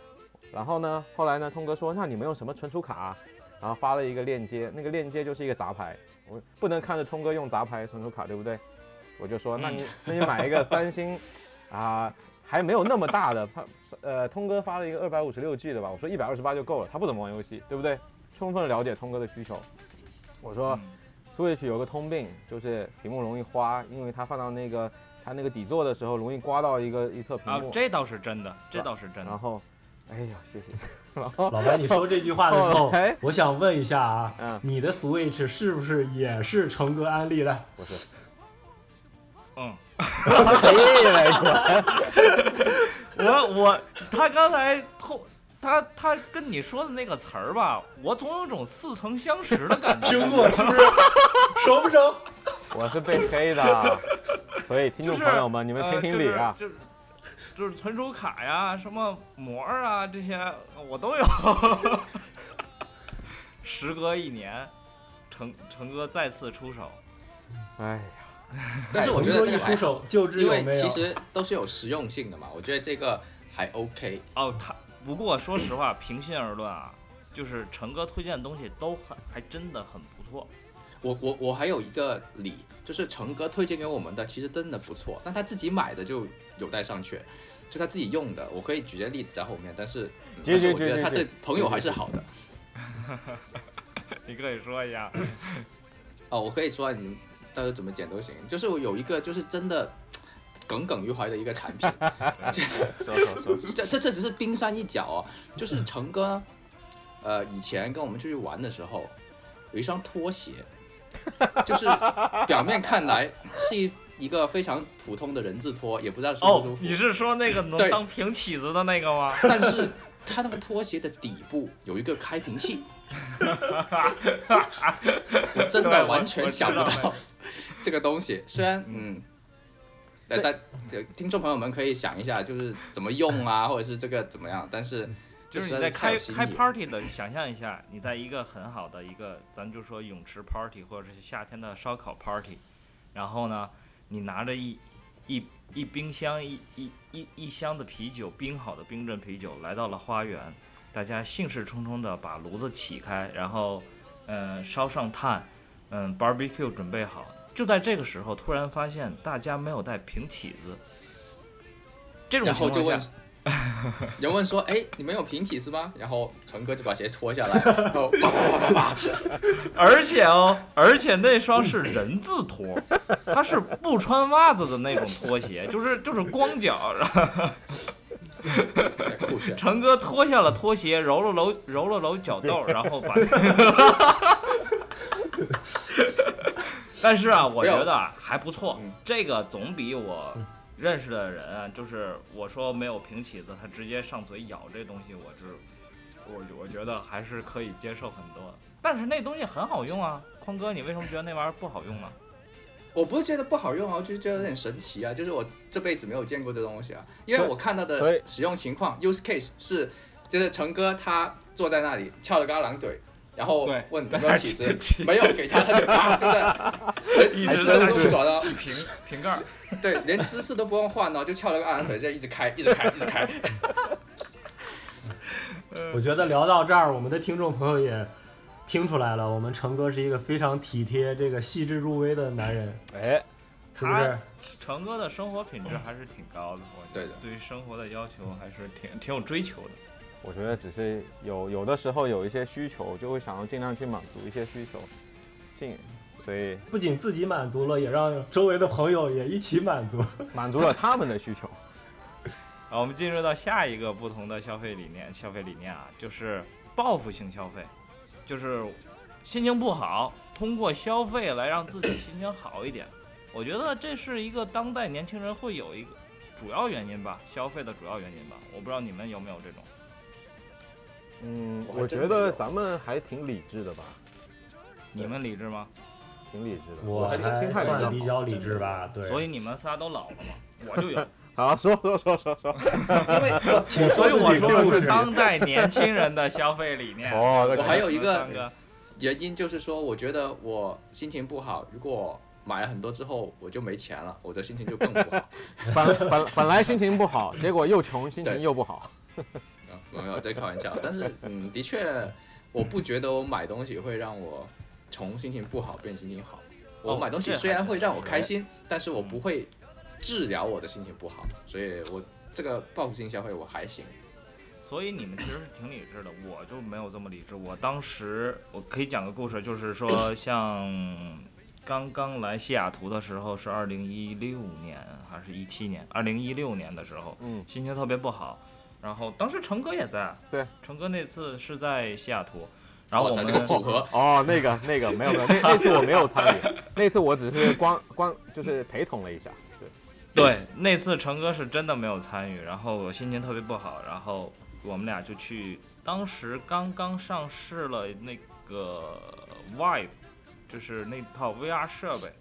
然后呢，后来呢，通哥说，那你们用什么存储卡、啊？然后发了一个链接，那个链接就是一个杂牌，我不能看着通哥用杂牌存储卡，对不对？我就说，那你那你买一个三星 啊、还没有那么大的，他呃，通哥发了一个二百五十六 G 的吧，我说一百二十八就够了，他不怎么玩游戏，对不对？充分了解通哥的需求。我说、Switch 有个通病，就是屏幕容易花，因为它放到那个它那个底座的时候，容易刮到一个一侧屏幕。，啊这倒是真的，这倒是真的。然后，哎呀，谢谢。老白，你说这句话的时候，我想问一下啊，嗯，你的 Switch 是不是也是成哥安利的？不是，嗯！我我他刚才通他他跟你说的那个词儿吧，我总有种似曾相识的感觉。听过是不是？熟不熟？我是被黑的，所以听众朋友们，你们评评理啊！呃就是就是就是存储卡呀、什么膜儿啊这些我都有。时隔一年，成成哥再次出手，哎呀，但是我觉得这个因为其？实都是有实用性的嘛。我觉得这个还 OK。哦，他不过说实话，平心而论啊，就是成哥推荐的东西都很还真的很不错。我我我还有一个理，就是成哥推荐给我们的，其实真的不错，但他自己买的就有待商榷。就他自己用的，我可以举些例子在后面，但是，嗯但是我觉得他对朋友还是好的。你可以说一下。哦，我可以说你到时候怎么剪都行。就是我有一个就是真的耿耿于怀的一个产品，这这这只是冰山一角哦。就是成哥，呃，以前跟我们出去玩的时候，有一双拖鞋，就是表面看来是一一个非常普通的人字拖，也不知道舒不哦舒，服。你是说那个能当平起子的那个吗？但是它那个拖鞋的底部有一个开瓶器，我真对我的完全想不到这个东西。虽然嗯，呃，但呃听众朋友们可以想一下，就是怎么用啊，或者是这个怎么样，但是就是在你在开开 party 的，想象一下，你在一个很好的一个，咱就说泳池 party 或者是夏天的烧烤 party，然后呢，你拿着一一一冰箱一一一一箱的啤酒，冰好的冰镇啤酒，来到了花园，大家兴致冲冲的把炉子起开，然后嗯烧上炭，嗯 barbecue 准备好，就在这个时候，突然发现大家没有带平起子，这种然后就问情况下。人问说：“哎，你们有平起子吗？”然后成哥就把鞋脱下来，然后啪啪啪啪啪，而且哦，而且那双是人字拖，它是不穿袜子的那种拖鞋，就是就是光脚。成哥脱下了拖鞋，揉了揉揉了揉脚豆，然后把。但是啊，我觉得啊还不错嗯，这个总比我认识的人啊，就是我说没有平起子，他直接上嘴咬这东西，我是我我觉得还是可以接受很多。但是那东西很好用啊，匡哥，你为什么觉得那玩意儿不好用呢？我不是觉得不好用啊，我就是觉得有点神奇啊，就是我这辈子没有见过这东西啊，因为我看到的使用情况 use case 是，就是成哥他坐在那里翘了个二郎腿，然后问有没有起子，没有给他他就啪，对不对？一直在不用转哦，起瓶瓶盖儿，对，连姿势都不用换哦，就翘了个二郎腿，这样一直开，一直开，一直开。我觉得聊到这儿，我们的听众朋友也听出来了，我们成哥是一个非常体贴、这个细致入微的男人，哎，是不是？成哥的生活品质还是挺高的，我觉得对的对于生活的要求还是挺挺有追求的。我觉得只是有有的时候有一些需求，就会想要尽量去满足一些需求，尽所以不仅自己满足了，也让周围的朋友也一起满足。满足了他们的需求。好，我们进入到下一个不同的消费理念，消费理念啊，就是报复性消费，就是心情不好，通过消费来让自己心情好一点。我觉得这是一个当代年轻人会有一个主要原因吧，消费的主要原因吧。我不知道你们有没有这种。嗯，我觉得咱们还挺理智的吧，你们理智吗？挺理智的。我还心态比较理智吧，对。所以你们仨都老了嘛，我就有。好，说说说说说。因为 我所以我说的。是当代年轻人的消费理念。哦，我还有一个原因就是说，我觉得我心情不好，如果买了很多之后我就没钱了，我的心情就更不好。本本本来心情不好，结果又穷，心情又不好。啊 没有在开玩笑，但是嗯，的确，我不觉得我买东西会让我从心情不好变心情好。我哦买东西虽然会让我开心，但是我不会治疗我的心情不好，所以我这个报复性消费我还行。所以你们其实是挺理智的，我就没有这么理智。我当时我可以讲个故事，就是说 像刚刚来西雅图的时候是二零一六年还是一七年？二零一六年的时候，嗯，心情特别不好。然后当时成哥也在，对，成哥那次是在西雅图，然后，我们这个组合，哦，那个那个没有没有，那那次我没有参与，那次我只是光光就是陪同了一下。对，那次成哥是真的没有参与，然后我心情特别不好，然后我们俩就去，当时刚刚上市了那个 Vive，就是那套 VR 设备，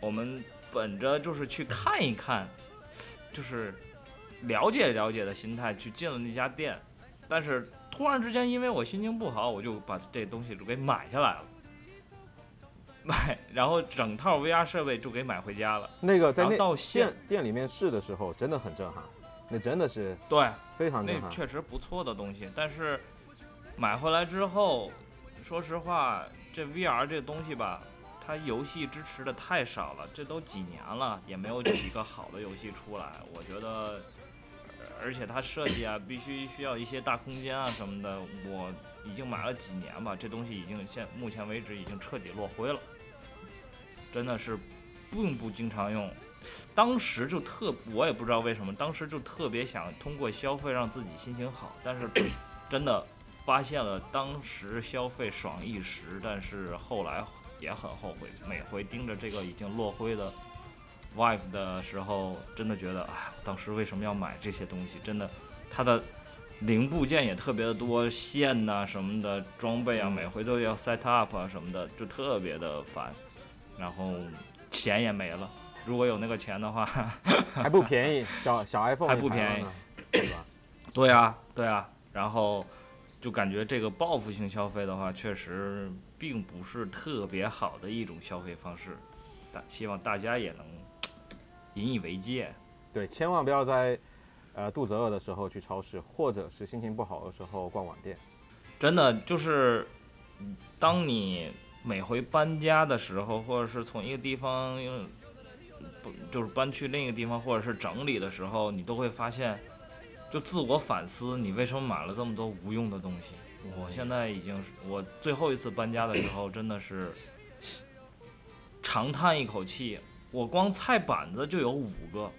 我们本着就是去看一看，就是了解了解的心态去进了那家店，但是突然之间因为我心情不好，我就把这东西就给买下来了。买，然后整套 VR 设备就给买回家了。那个在那到现店店里面试的时候，真的很震撼，那真的是对，非常震撼。那确实不错的东西，但是买回来之后，说实话，这 VR 这东西吧，它游戏支持的太少了，这都几年了，也没有几个好的游戏出来。我觉得，呃而且它设计啊，必须需要一些大空间啊什么的。我已经买了几年吧，这东西已经现目前为止已经彻底落灰了，真的是并不经常用。当时就特，我也不知道为什么，当时就特别想通过消费让自己心情好，但是 真的发现了当时消费爽一时，但是后来也很后悔。每回盯着这个已经落灰的 wife 的时候，真的觉得，哎，当时为什么要买这些东西？真的，它的零部件也特别的多，线呐、什么的，装备啊，每回都要 set up 啊什么的，就特别的烦。然后钱也没了。如果有那个钱的话，还不便宜，小小 iPhone 还不便宜对吧？对啊，对啊，然后就感觉这个报复性消费的话，确实并不是特别好的一种消费方式。大希望大家也能引以为戒。对，千万不要在呃肚子饿的时候去超市，或者是心情不好的时候逛网店。真的就是，嗯当你每回搬家的时候，或者是从一个地方，不就是搬去另一个地方，或者是整理的时候，你都会发现，就自我反思，你为什么买了这么多无用的东西？我现在已经是我最后一次搬家的时候，真的是长叹一口气，我光菜板子就有五个。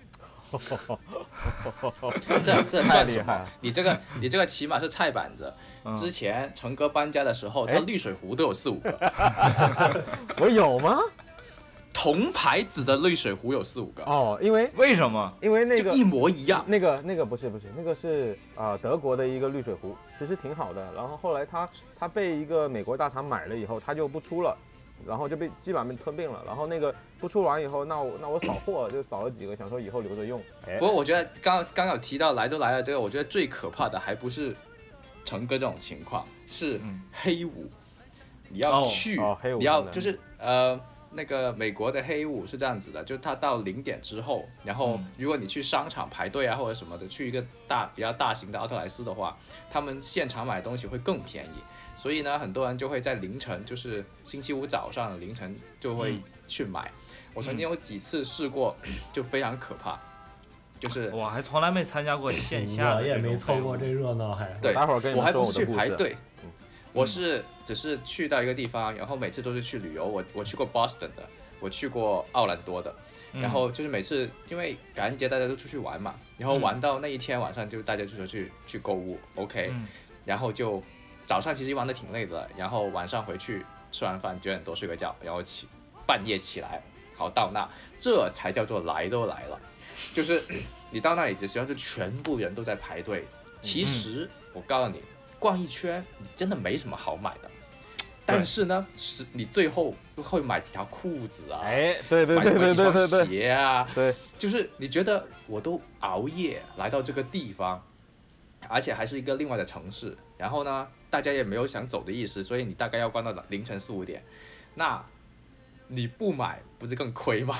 这 这太算厉害了？你这个你这个起码是菜板子。嗯之前成哥搬家的时候，他哎滤水壶都有四五个，我有吗？同牌子的滤水壶有四五个，哦，因为为什么？因为那个一模一样。那个那个不是不是，那个是呃德国的一个滤水壶，其实挺好的。然后后来他他被一个美国大厂买了以后，他就不出了，然后就被基本上被吞并了。然后那个不出完以后，那我那我扫货就扫了几个，想说以后留着用。哎。不，过我觉得刚刚有提到来都来了这个，我觉得最可怕的还不是成哥这种情况，是嗯。黑五，你要哦去，你要就是呃那个美国的黑五是这样子的，就是它到零点之后，然后嗯。如果你去商场排队啊或者什么的，去一个大比较大型的奥特莱斯的话，他们现场买东西会更便宜，所以呢，很多人就会在凌晨，就是星期五早上凌晨就会嗯去买。我曾经有几次试过，就非常可怕，就是我还从来没参加过线下我也的这种会晤没凑过这热闹，还。对待会儿跟你我还不是去。排队，我是只是去到一个地方，然后每次都是去旅游。我我去过 Boston 的，我去过奥兰多的，嗯。然后就是每次因为感恩节大家都出去玩嘛，然后玩到那一天晚上就大家就说去去购物，OK，、嗯。然后就早上其实玩的挺累的，然后晚上回去吃完饭九点多睡个觉，然后起半夜起来，好到那这才叫做来都来了，就是你到那里的时候就全部人都在排队。其实我告诉你，逛一圈你真的没什么好买的，但是呢，是你最后会买几条裤子啊，哎，对对买对对买几双对对对。鞋啊，对，就是你觉得我都熬夜来到这个地方，而且还是一个另外的城市，然后呢，大家也没有想走的意思，所以你大概要关到凌晨四五点，那你不买不是更亏吗？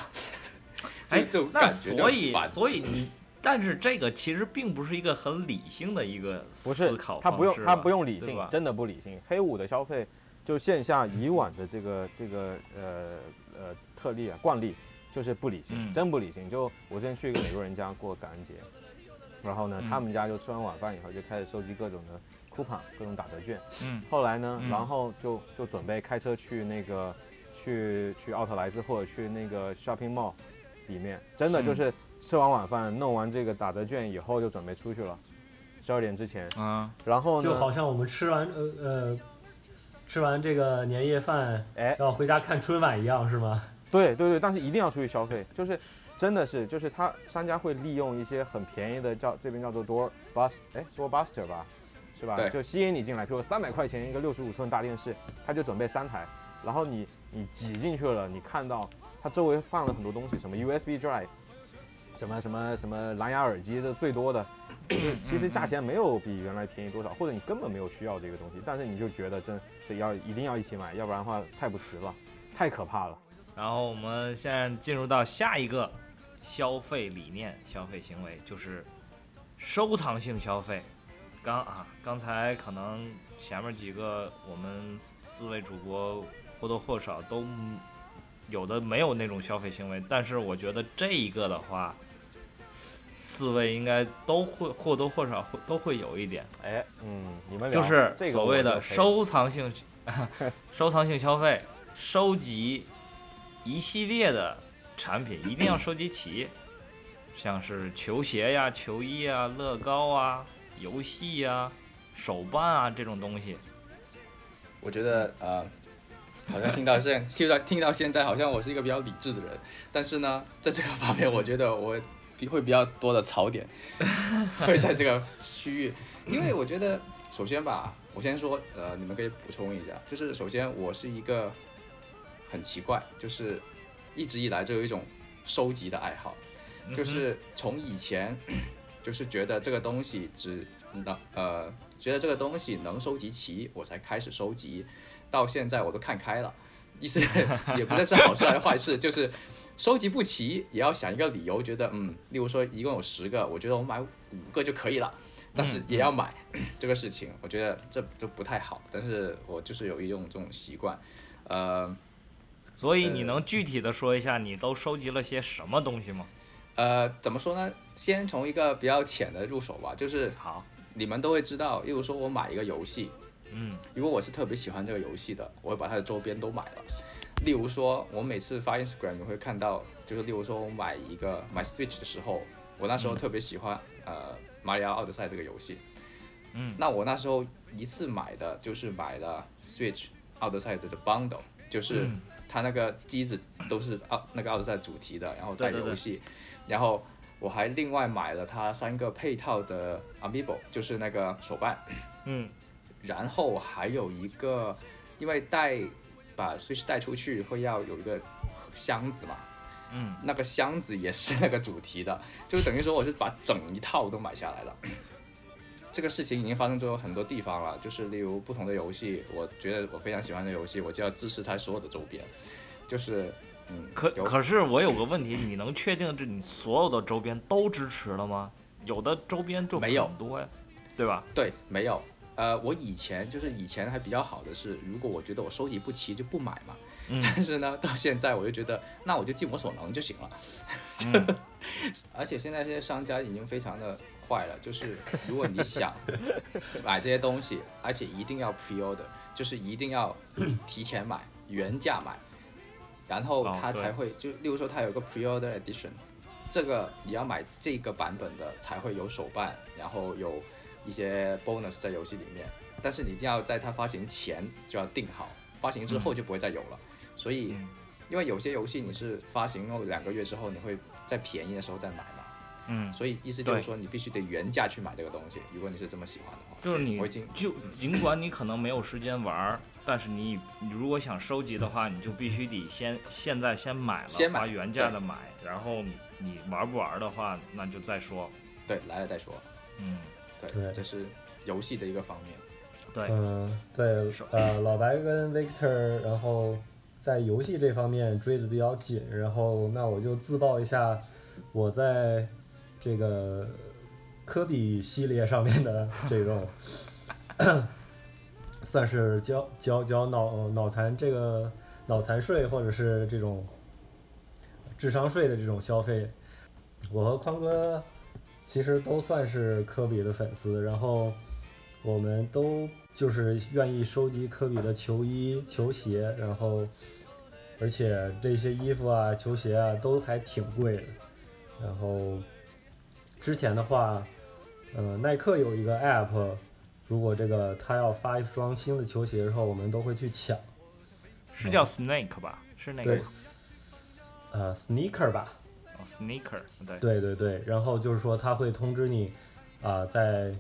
哎这种，那感觉就所以所以你，但是这个其实并不是一个很理性的一个不是思考他不用他不用理性真的不理性。黑五的消费就线下以往的这个这个呃呃特例啊惯例，就是不理性，嗯真不理性。就我之前去一个美国人家过感恩节，然后呢，嗯他们家就吃完晚饭以后就开始收集各种的 coupon，各种打折券。嗯。后来呢，嗯。然后就就准备开车去那个去去奥特莱斯或者去那个 shopping mall 里面，真的就嗯。是吃完晚饭弄完这个打折券以后就准备出去了，十二点之前。啊，然后呢，就好像我们吃完呃呃吃完这个年夜饭，哎，要回家看春晚一样，是吗？对对对，但是一定要出去消费，就是真的是，就是他商家会利用一些很便宜的叫这边叫做 door bus，哎 door buster 吧，是吧？对就吸引你进来，比如三百块钱一个六十五寸大电视，他就准备三台，然后你你挤进去了，你看到它周围放了很多东西，什么 USB drive，什么什么什么蓝牙耳机，这最多的。其实价钱没有比原来便宜多少，或者你根本没有需要这个东西，但是你就觉得这这要一定要一起买，要不然的话太不值了，太可怕了。然后我们现在进入到下一个消费理念、消费行为，就是收藏性消费。刚啊，刚才可能前面几个我们四位主播或多或少都有的没有那种消费行为，但是我觉得这一个的话，四位应该都会或多或少会都会有一点，哎，嗯，你们聊就是这个所谓的收藏性 收藏性消费，收集一系列的产品一定要收集齐，像是球鞋呀、球衣啊、乐高啊、游戏呀、手办啊这种东西。我觉得呃，好像听到现 听到听到现在，好像我是一个比较理智的人，但是呢，在这个方面，我觉得我比会比较多的槽点 会在这个区域，因为我觉得首先吧，我先说呃，你们可以补充一下，就是首先我是一个很奇怪，就是一直以来就有一种收集的爱好，嗯就是从以前就是觉得这个东西只能呃觉得这个东西能收集齐，我才开始收集，到现在我都看开了，意思 也不再是好事还是坏事，就是收集不齐也要想一个理由，觉得嗯，例如说一共有十个，我觉得我买五个就可以了。但是也要买 这个事情，我觉得这就不太好。但是我就是有一种这种习惯，呃所以你能具体的说一下你都收集了些什么东西吗？呃，怎么说呢？先从一个比较浅的入手吧，就是好，你们都会知道，例如说我买一个游戏，嗯，如果我是特别喜欢这个游戏的，我会把它的周边都买了。例如说，我每次发 Instagram 你会看到，就是例如说我买一个买 Switch 的时候，我那时候特别喜欢、呃马里奥奥德赛这个游戏，嗯，那我那时候一次买的就是买了 Switch 奥德赛的 bundle，就是嗯。它那个机子都是奥那个奥德赛主题的，然后带对对对。游戏，然后我还另外买了它三个配套的 Amiibo，就是那个手办，嗯，然后还有一个，因为带把 Switch 带出去会要有一个箱子嘛，嗯，那个箱子也是那个主题的，就等于说我是把整一套都买下来了。这个事情已经发生在很多地方了，就是例如不同的游戏，我觉得我非常喜欢的游戏，我就要支持它所有的周边，就是可可是我有个问题，你能确定这你所有的周边都支持了吗？有的周边就没有多呀，对吧？对，没有。呃，我以前就是以前还比较好的是，如果我觉得我收集不齐就不买嘛。嗯但是呢，到现在我就觉得，那我就尽我所能就行了。嗯 而且现在这些商家已经非常的坏了，就是如果你想 买这些东西，而且一定要 pre order，就是一定要提前买，原价买，然后它才会、就例如说它有个 pre order edition，这个你要买这个版本的才会有手办，然后有一些 bonus 在游戏里面，但是你一定要在它发行前就要定好，发行之后就不会再有了。所以嗯，因为有些游戏你是发行后两个月之后，你会在便宜的时候再买嘛，嗯，所以意思就是说你必须得原价去买这个东西。如果你是这么喜欢的话，就是你经就尽管你可能没有时间玩儿，但是你你如果想收集的话，你就必须得先现在先买了，先买花原价的买，然后你玩不玩的话，那就再说。对来了再说。嗯，对，对这是游戏的一个方面。对，嗯，对手，呃，老白跟 Victor，然后在游戏这方面追的比较紧，然后那我就自曝一下我在这个科比系列上面的这种，算是交交交脑脑残这个脑残税或者是这种智商税的这种消费，我和宽哥其实都算是科比的粉丝，然后我们都就是愿意收集科比的球衣、球鞋，然后而且这些衣服啊、球鞋啊都还挺贵的。然后之前的话，呃，耐克有一个 app，如果这个他要发一双新的球鞋的时候，我们都会去抢。是叫 Snake 吧？是那个对，呃，sneaker 吧，哦，Sneaker，对，对对对，然后就是说他会通知你，啊、在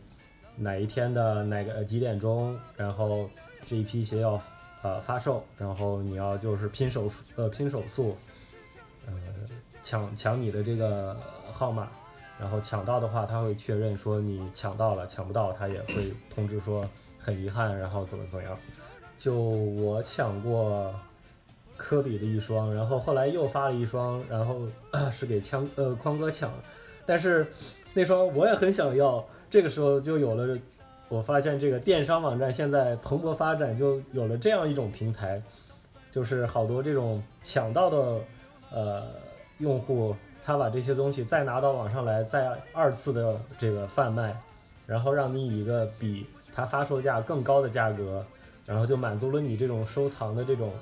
哪一天的哪个呃几点钟，然后这一批鞋要呃发售，然后你要就是拼手呃拼手速，呃抢抢你的这个号码，然后抢到的话他会确认说你抢到了，抢不到他也会通知说很遗憾，然后怎么怎么样。就我抢过科比的一双，然后后来又发了一双，然后 是给枪呃匡哥抢，但是那双我也很想要，这个时候就有了我发现这个电商网站现在蓬勃发展，就有了这样一种平台，就是好多这种抢到的呃用户，他把这些东西再拿到网上来，再二次的这个贩卖，然后让你以一个比他发售价更高的价格，然后就满足了你这种收藏的这种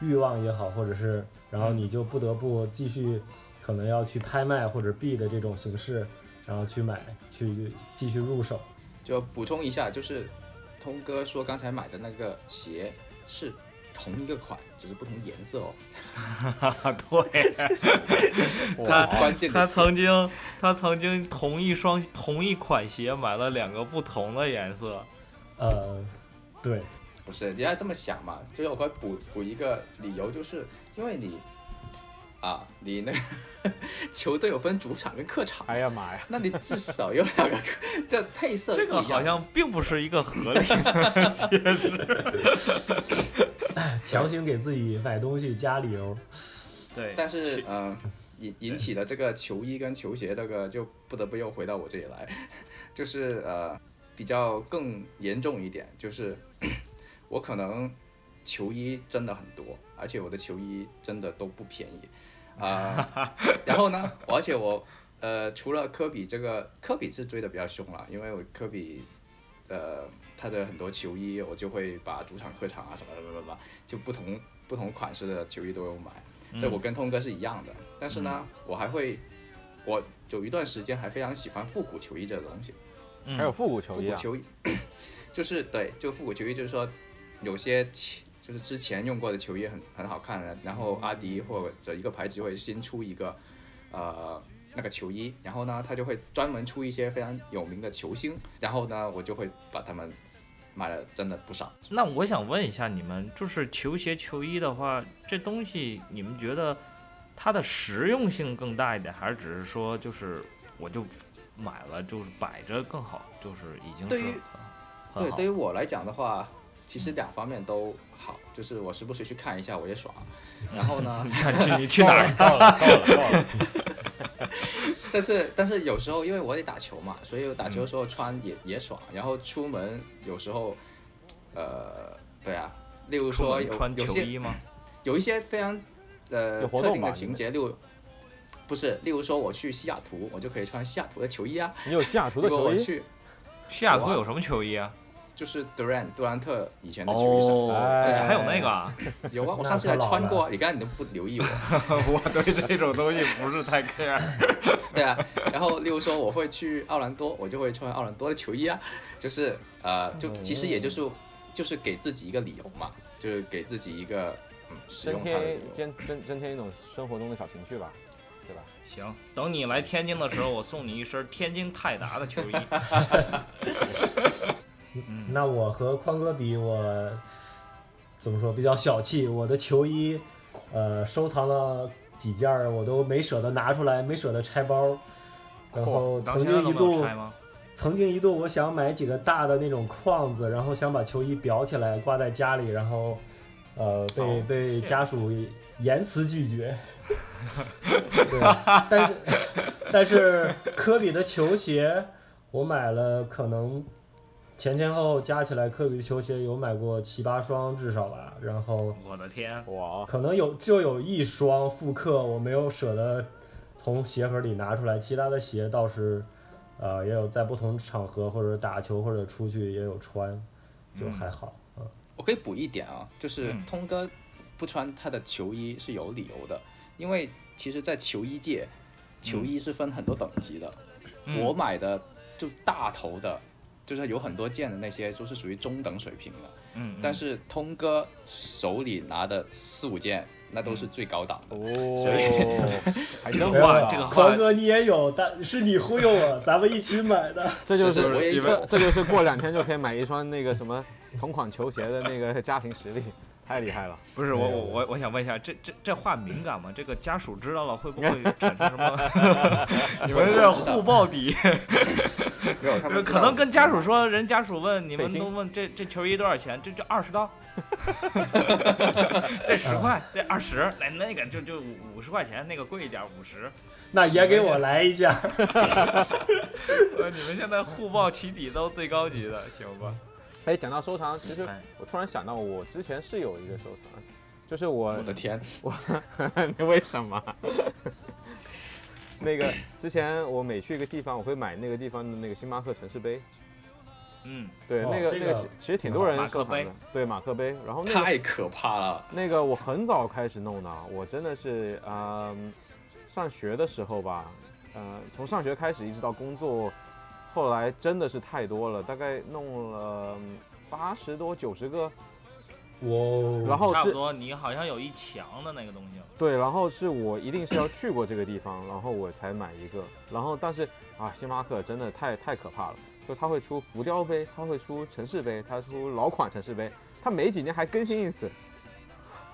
欲望也好，或者是然后你就不得不继续可能要去拍卖或者币的这种形式，然后去买去继续入手。就补充一下，就是通哥说刚才买的那个鞋是同一个款，只是不同颜色哦。对，这关键他曾经他曾经同一双同一款鞋买了两个不同的颜色。呃，对，不是，你要这么想嘛，就是我会补补一个理由，就是因为你啊，你那个 球队有分主场跟客场，哎呀妈呀！那你至少有两个这配色这个好像并不是一个合理的解释。强行给自己买东西加理由。对，但是嗯、呃引引起了这个球衣跟球鞋这个就不得不又回到我这里来，就是呃比较更严重一点，就是我可能球衣真的很多，而且我的球衣真的都不便宜啊、然后呢，而且我呃除了科比这个，科比是追的比较凶了，因为我科比呃他的很多球衣我就会把主场客场啊什么什么什么就不同不同款式的球衣都有买。这我跟通哥是一样的，但是呢，我还会，我有一段时间还非常喜欢复古球衣这个东西。嗯还有复古球衣啊，复古球衣，就是对，就复古球衣，就是说有些前就是之前用过的球衣很很好看的，然后阿迪或者一个牌子会新出一个呃那个球衣，然后呢，他就会专门出一些非常有名的球星，然后呢，我就会把他们买了真的不少。那我想问一下你们，就是球鞋、球衣的话，这东西你们觉得它的实用性更大一点，还是只是说就是我就买了就是摆着更好，就是已经是对于对，对于我来讲的话，其实两方面都好，就是我时不时去看一下我也爽，然后呢，你看去你去 哪儿？到了到了到了，但是但是有时候因为我得打球嘛，所以我打球的时候穿也、也爽，然后出门有时候，呃，对啊，例如说有些球衣吗？有一些非常呃有活特定的情节，例如不是，例如说我去西雅图，我就可以穿西雅图的球衣啊。你有西雅图的球衣？我去西雅图有什么球衣啊？就是 Durant 杜兰特以前的球衣衫，哦，哎还有那个啊？有啊，我上次还穿过啊，你刚才你都不留意我。我对这种东西不是太 care。对啊，然后例如说我会去奥兰多，我就会穿奥兰多的球衣啊，就是呃，就其实也就是就是给自己一个理由嘛，就是给自己一个嗯使增添。增增增添一种生活中的小情趣吧，对吧？行，等你来天津的时候，我送你一身天津泰达的球衣。那我和宽哥比，我怎么说比较小气，我的球衣，呃，收藏了几件儿，我都没舍得拿出来，没舍得拆包。然后曾经一度，曾经一度我想买几个大的那种框子，然后想把球衣裱起来挂在家里，然后，呃，被、哦被家属严词拒绝。对，但是 但是科比的球鞋，我买了，可能前前后后加起来，科比的球鞋有买过七八双至少吧，然后我的天，哇，可能有就有一双复刻，我没有舍得从鞋盒里拿出来，其他的鞋倒是，呃，也有在不同场合或者打球或者出去也有穿，就还好。嗯。我可以补一点啊，就是嗯。通哥不穿他的球衣是有理由的，因为其实，在球衣界，球衣是分很多等级的。嗯。我买的就大头的，就是有很多件的那些，都是属于中等水平的。嗯，但是通哥手里拿的四五件，那都是最高档的。哦，还真没有坏啊这个话宽哥你也有，但是你忽悠我，咱们一起买的。这就是这这就是过两天就可以买一双那个什么同款球鞋的那个家庭实力。太厉害了。不是我我我我想问一下，这这这话敏感吗？这个家属知道了会不会 产生什么？你们这互报底，没有可能跟家属说，人家属问你们都问这这球衣多少钱？这这二十刀，这十块，这二十，那那个就就五五十块钱，那个贵一点五十。那也给我来一件。呃，你们现在互报起底都最高级的，行吧？哎，讲到收藏，其实哎我突然想到，我之前是有一个收藏，就是我我的天，你为什么？那个之前我每去一个地方，我会买那个地方的那个星巴克城市杯。嗯，对，哦那个、那个其其实挺多人马克杯收藏的。对，马克杯。然后那个太可怕了。那个我很早开始弄的，我真的是嗯、上学的时候吧，呃，从上学开始一直到工作，后来真的是太多了，大概弄了八十多九十个，我然后是差不多，你好像有一墙的那个东西。对，然后是我一定是要去过这个地方，然后我才买一个。然后但是啊，星巴克真的太太可怕了，就它会出浮雕杯，它会出城市杯，它出老款城市杯，它每几年还更新一次。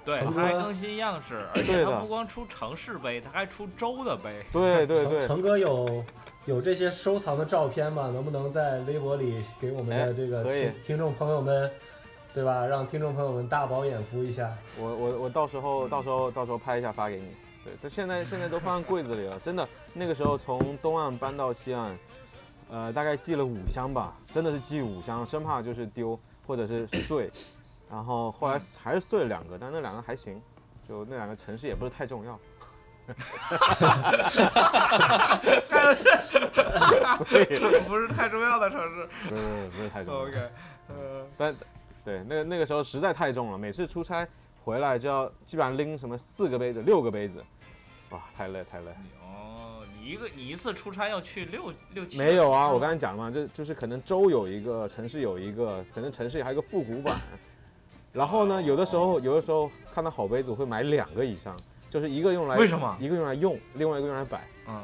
对，还更新样式，而且它不光出城市杯，它还出州的杯。对对对，成成哥有有这些收藏的照片吗？能不能在微博里给我们哎的这个可以听听众朋友们，对吧？让听众朋友们大饱眼福一下。我我我到时候到时候到时候拍一下发给你。对，但现在现在都放在柜子里了，真的。那个时候从东岸搬到西岸，呃，大概寄了五箱吧，真的是寄五箱，生怕就是丢或者是碎。然后后来还是碎了两个，但那两个还行，就那两个城市也不是太重要。所以不是太重要的城市。不是不是太重要。OK，呃，但对那个那个时候实在太重了，每次出差回来就要基本上拎什么四个杯子、六个杯子，哇，太累太累。哦，你一个你一次出差要去六六七？没有啊，我刚才讲了嘛，这就是可能州有一个，城市有一个，可能城市还有一个复古版。然后呢，有的时候有的时候看到好杯子，我会买两个以上，就是一个用来为什么一个用来用，另外一个用来摆。嗯，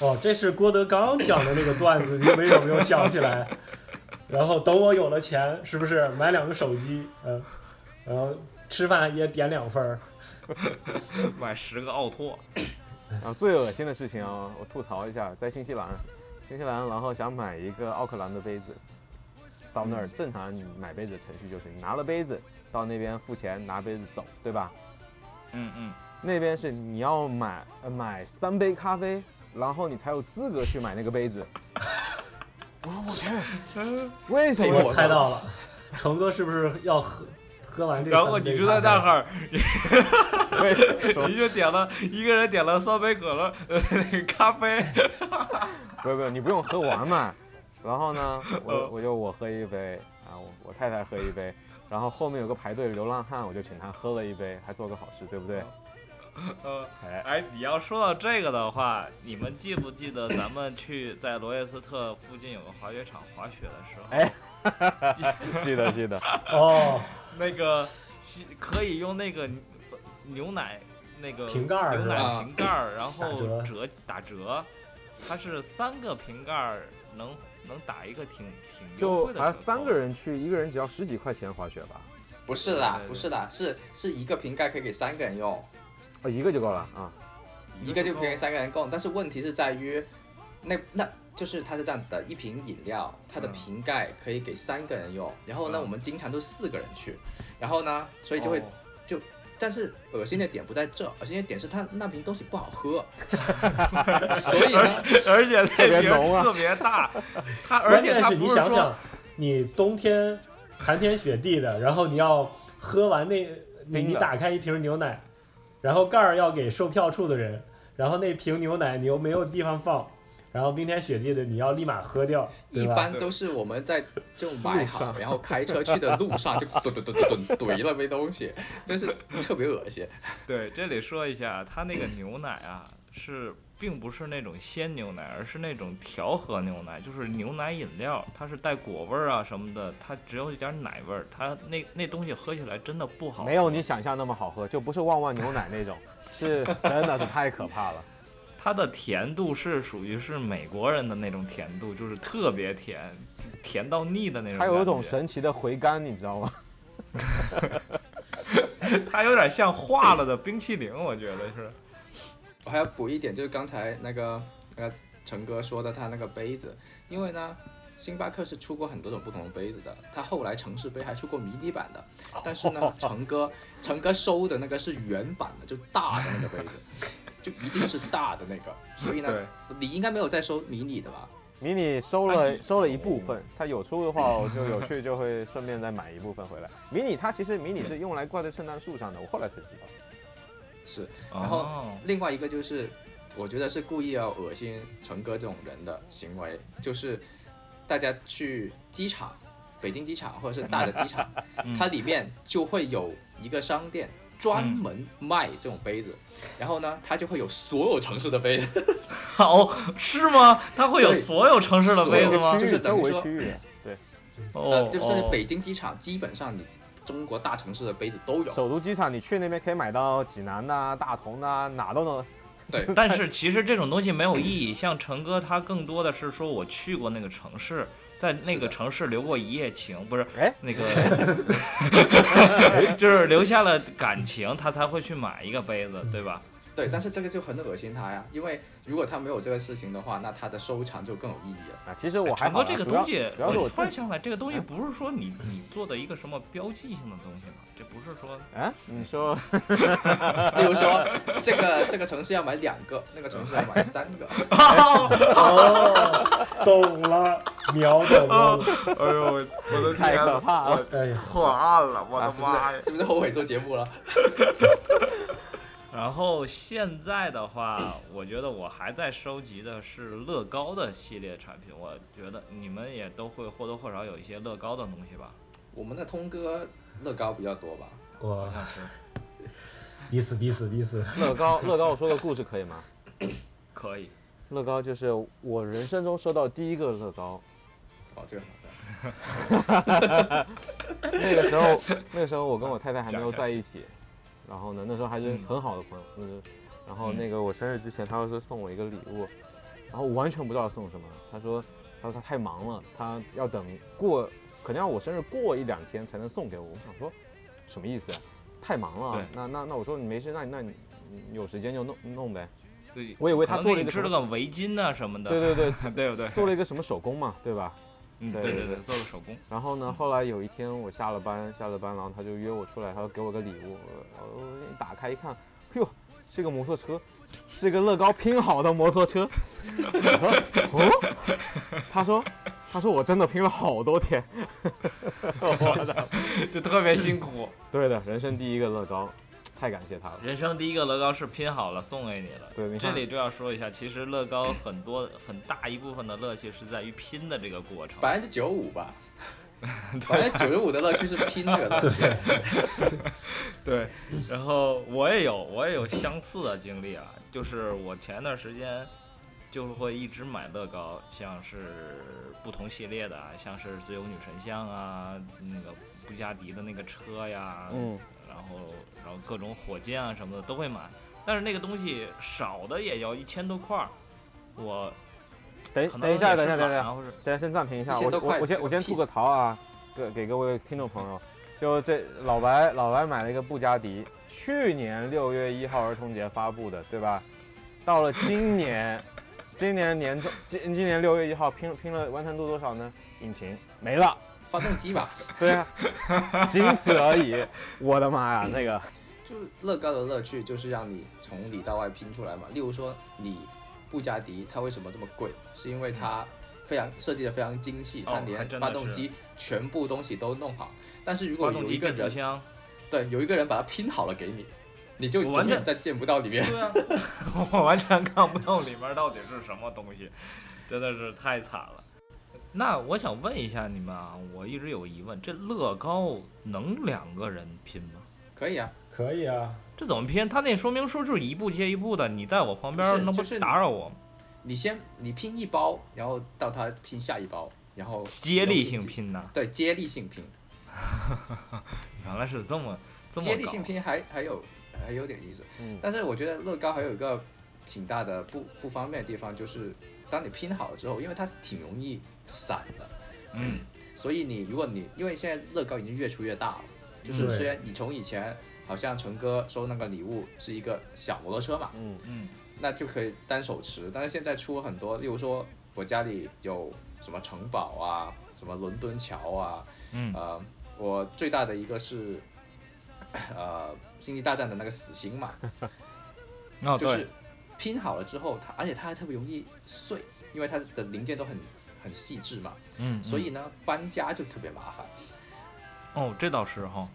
哦，这是郭德纲讲的那个段子，你们有没有想起来？然后等我有了钱，是不是买两个手机？嗯，然后吃饭也点两份儿。买十个奥拓。然后最恶心的事情啊，我吐槽一下，在新西兰，新西兰，然后想买一个奥克兰的杯子，到那儿正常你买杯子的程序就是你拿了杯子到那边付钱，拿杯子走，对吧？嗯嗯，那边是你要买呃买三杯咖啡，然后你才有资格去买那个杯子。哦，我天，为什么？我猜到了，成哥是不是要喝喝完这三杯咖啡？然后你就在那儿？你就点了一个人点了三杯可乐，呃，那个咖啡。不是不是，你不用喝完嘛。然后呢，嗯我我就 我喝一杯啊，我我太太喝一杯，然后后面有个排队的流浪汉，我就请他喝了一杯，还做个好事，对不对？呃，哎，哎，你要说到这个的话，你们记不记得咱们去在罗耶斯特附近有个滑雪场滑雪的时候，哎记得记得，哦，那个是可以用那个牛奶那个瓶盖儿牛奶瓶盖儿，然后折打折，它是三个瓶盖儿能能打一个挺挺优就好像三个人去，一个人只要十几块钱滑雪吧？不是啦不是啦，是是一个瓶盖可以给三个人用，哦，一个就够了啊。一个就可以三个人供。但是问题是在于，那那就是它是这样子的，一瓶饮料，它的嗯瓶盖可以给三个人用。然后呢，嗯我们经常都四个人去，然后呢，所以就会哦但是恶心的点不在这，恶心的点是它那瓶东西不好喝，所以呢，而且特别那瓶浓啊。特别大，它而关且是你不是说想想，你冬天寒天雪地的，然后你要喝完那，你你打开一瓶牛奶，然后盖儿要给售票处的人，然后那瓶牛奶你又没有地方放，然后冰天雪地的你要立马喝掉，一般都是我们在就买好，然后开车去的路上就怼怼怼怼怼怼了杯东西，真是特别恶心。对，这里说一下，它那个牛奶啊，是并不是那种鲜牛奶，而是那种调和牛奶，就是牛奶饮料，它是带果味儿啊什么的，它只有一点奶味儿，它那那东西喝起来真的不好喝。没有你想象那么好喝，就不是旺旺牛奶那种，是真的是太可怕了。它的甜度是属于是美国人的那种甜度，就是特别甜，甜到腻的那种。它有一种，神奇的回甘，你知道吗？它有点像化了的冰淇淋，我觉得是。我还要补一点，就是刚才那个呃陈哥说的他那个杯子，因为呢，星巴克是出过很多种不同的杯子的，他后来城市杯还出过迷你版的，但是呢，陈哥陈哥收的那个是原版的，就大的那个杯子，就一定是大的那个，所以呢，你应该没有再收迷你的吧？迷你收了收了一部分，它有出的话，我就有去就会顺便再买一部分回来。迷你它其实迷你是用来挂在圣诞树上的，我后来才知道。是，然后另外一个就是，我觉得是故意要恶心成哥这种人的行为，就是大家去机场，北京机场或者是大的机场，它里面就会有一个商店专门卖这种杯子，然后呢，它就会有所有城市的杯子，哦，是吗？它会有所有城市的杯子吗？就是等于说对，呃，哦，就是哦北京机场基本上你中国大城市的杯子都有，首都机场你去那边可以买到济南呐、大同呐、哪都能。对，但是其实这种东西没有意义。像陈哥他更多的是说我去过那个城市，在那个城市留过一夜情，不是哎那个，就是留下了感情，他才会去买一个杯子，对吧？对，但是这个就很恶心他呀，因为如果他没有这个事情的话，那他的收藏就更有意义了。啊，其实我还好这个主要东西，主要是我。突然想起来，这个东西不是说你你做的一个什么标记性的东西吗？这不是说啊，你说 例如说，这个这个城市要买两个，那个城市要买三个。哦，懂了，秒懂了。哎呦，我的太可怕了！破案了，我的妈呀！是？是不是后悔做节目了？然后现在的话，我觉得我还在收集的是乐高的系列产品。我觉得你们也都会或多或少有一些乐高的东西吧？我们的通哥乐高比较多吧？好我像是彼此彼此彼此！乐高，乐高，我说个故事可以吗？可以。乐高就是我人生中收到第一个乐高，哦，这个好的。那个时候，那个时候我跟我太太还没有在一起，然后呢，那时候还是很好的朋友，嗯，然后那个我生日之前，他说送我一个礼物，然后我完全不知道送什么，他说，他说他太忙了，他要等过，可能要我生日过一两天才能送给我，我想说，什么意思啊？太忙了对，那那那我说你没事，那你那你你有时间就弄弄呗，对，我以为他做了一个什么了个围巾啊什么的，对对对，对不对？做了一个什么手工嘛，对吧？嗯，对对对做个手工。然后呢，后来有一天我下了班，下了班，然后他就约我出来，他说给我个礼物，我我一打开一看，哟，是个摩托车，是个乐高拼好的摩托车。我说哦，他说他说我真的拼了好多天，我的，就特别辛苦。对的，人生第一个乐高，太感谢他了。人生第一个乐高是拼好了送给你了。对你这里就要说一下，其实乐高很多很大一部分的乐趣是在于拼的这个过程。百分之九五吧，百分之九十五的乐趣是拼这个乐趣。对，然后我也有我也有相似的经历啊，就是我前段时间就是会一直买乐高，像是不同系列的啊，像是自由女神像啊，那个布加迪的那个车呀，嗯，然后然后各种火箭啊什么的都会买，但是那个东西少的也要一千多块儿，我等等一下，等一下，等一下大家先暂停一下，我我我先我先吐个槽啊，给给各位听众朋友，就这老白老白买了一个布加迪，去年六月一号儿童节发布的，对吧？到了今年，今年年中今今年六月一号拼拼了完成度多少呢？引擎没了，发动机吧，对啊，仅此而已。我的妈呀，那个就乐高的乐趣就是让你从里到外拼出来嘛。例如说，你布加迪它为什么这么贵？是因为它非常设计的非常精细，它连发动机全部东西都弄好。但是如果有一个人，对，有一个人把它拼好了给你，你就完全再见不到里面。对啊，我完全看不到里面到底是什么东西，真的是太惨了。那我想问一下你们啊，我一直有个疑问，这乐高能两个人拼吗？可以啊，可以啊，这怎么拼？他那说明书就是一步接一步的，你在我旁边那不是打扰我吗？你先你拼一包，然后到他拼下一包，然后接力性有拼呐，对接力性拼，原来是这么这么接力性拼还还有还有点意思。嗯但是我觉得乐高还有一个挺大的不不方便的地方，就是当你拼好了之后，因为它挺容易散的，嗯，所以你如果你因为现在乐高已经越出越大了，就是虽然你从以前好像陈哥收那个礼物是一个小摩托车嘛，嗯。嗯，那就可以单手持。但是现在出了很多，例如说我家里有什么城堡啊，什么伦敦桥啊，嗯。呃，我最大的一个是，呃，星际大战的那个死星嘛，哦对。就是，拼好了之后，它而且它还特别容易碎，因为它的零件都很很细致嘛，嗯，所以呢搬家就特别麻烦。哦这倒是哈，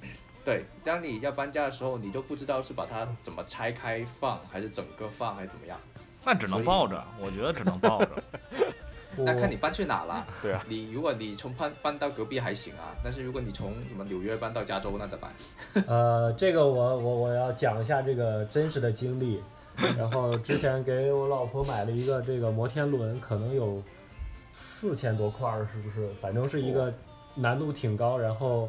对，当你要搬家的时候，你都不知道是把它怎么拆开放，还是整个放，还是怎么样。那只能抱着，我觉得只能抱着。那看你搬去哪了。对啊，你如果你从搬搬到隔壁还行啊，但是如果你从什么纽约搬到加州，那怎么办？呃，这个我我我要讲一下这个真实的经历。然后之前给我老婆买了一个这个摩天轮，可能有四千多块儿，是不是？反正是一个难度挺高，然后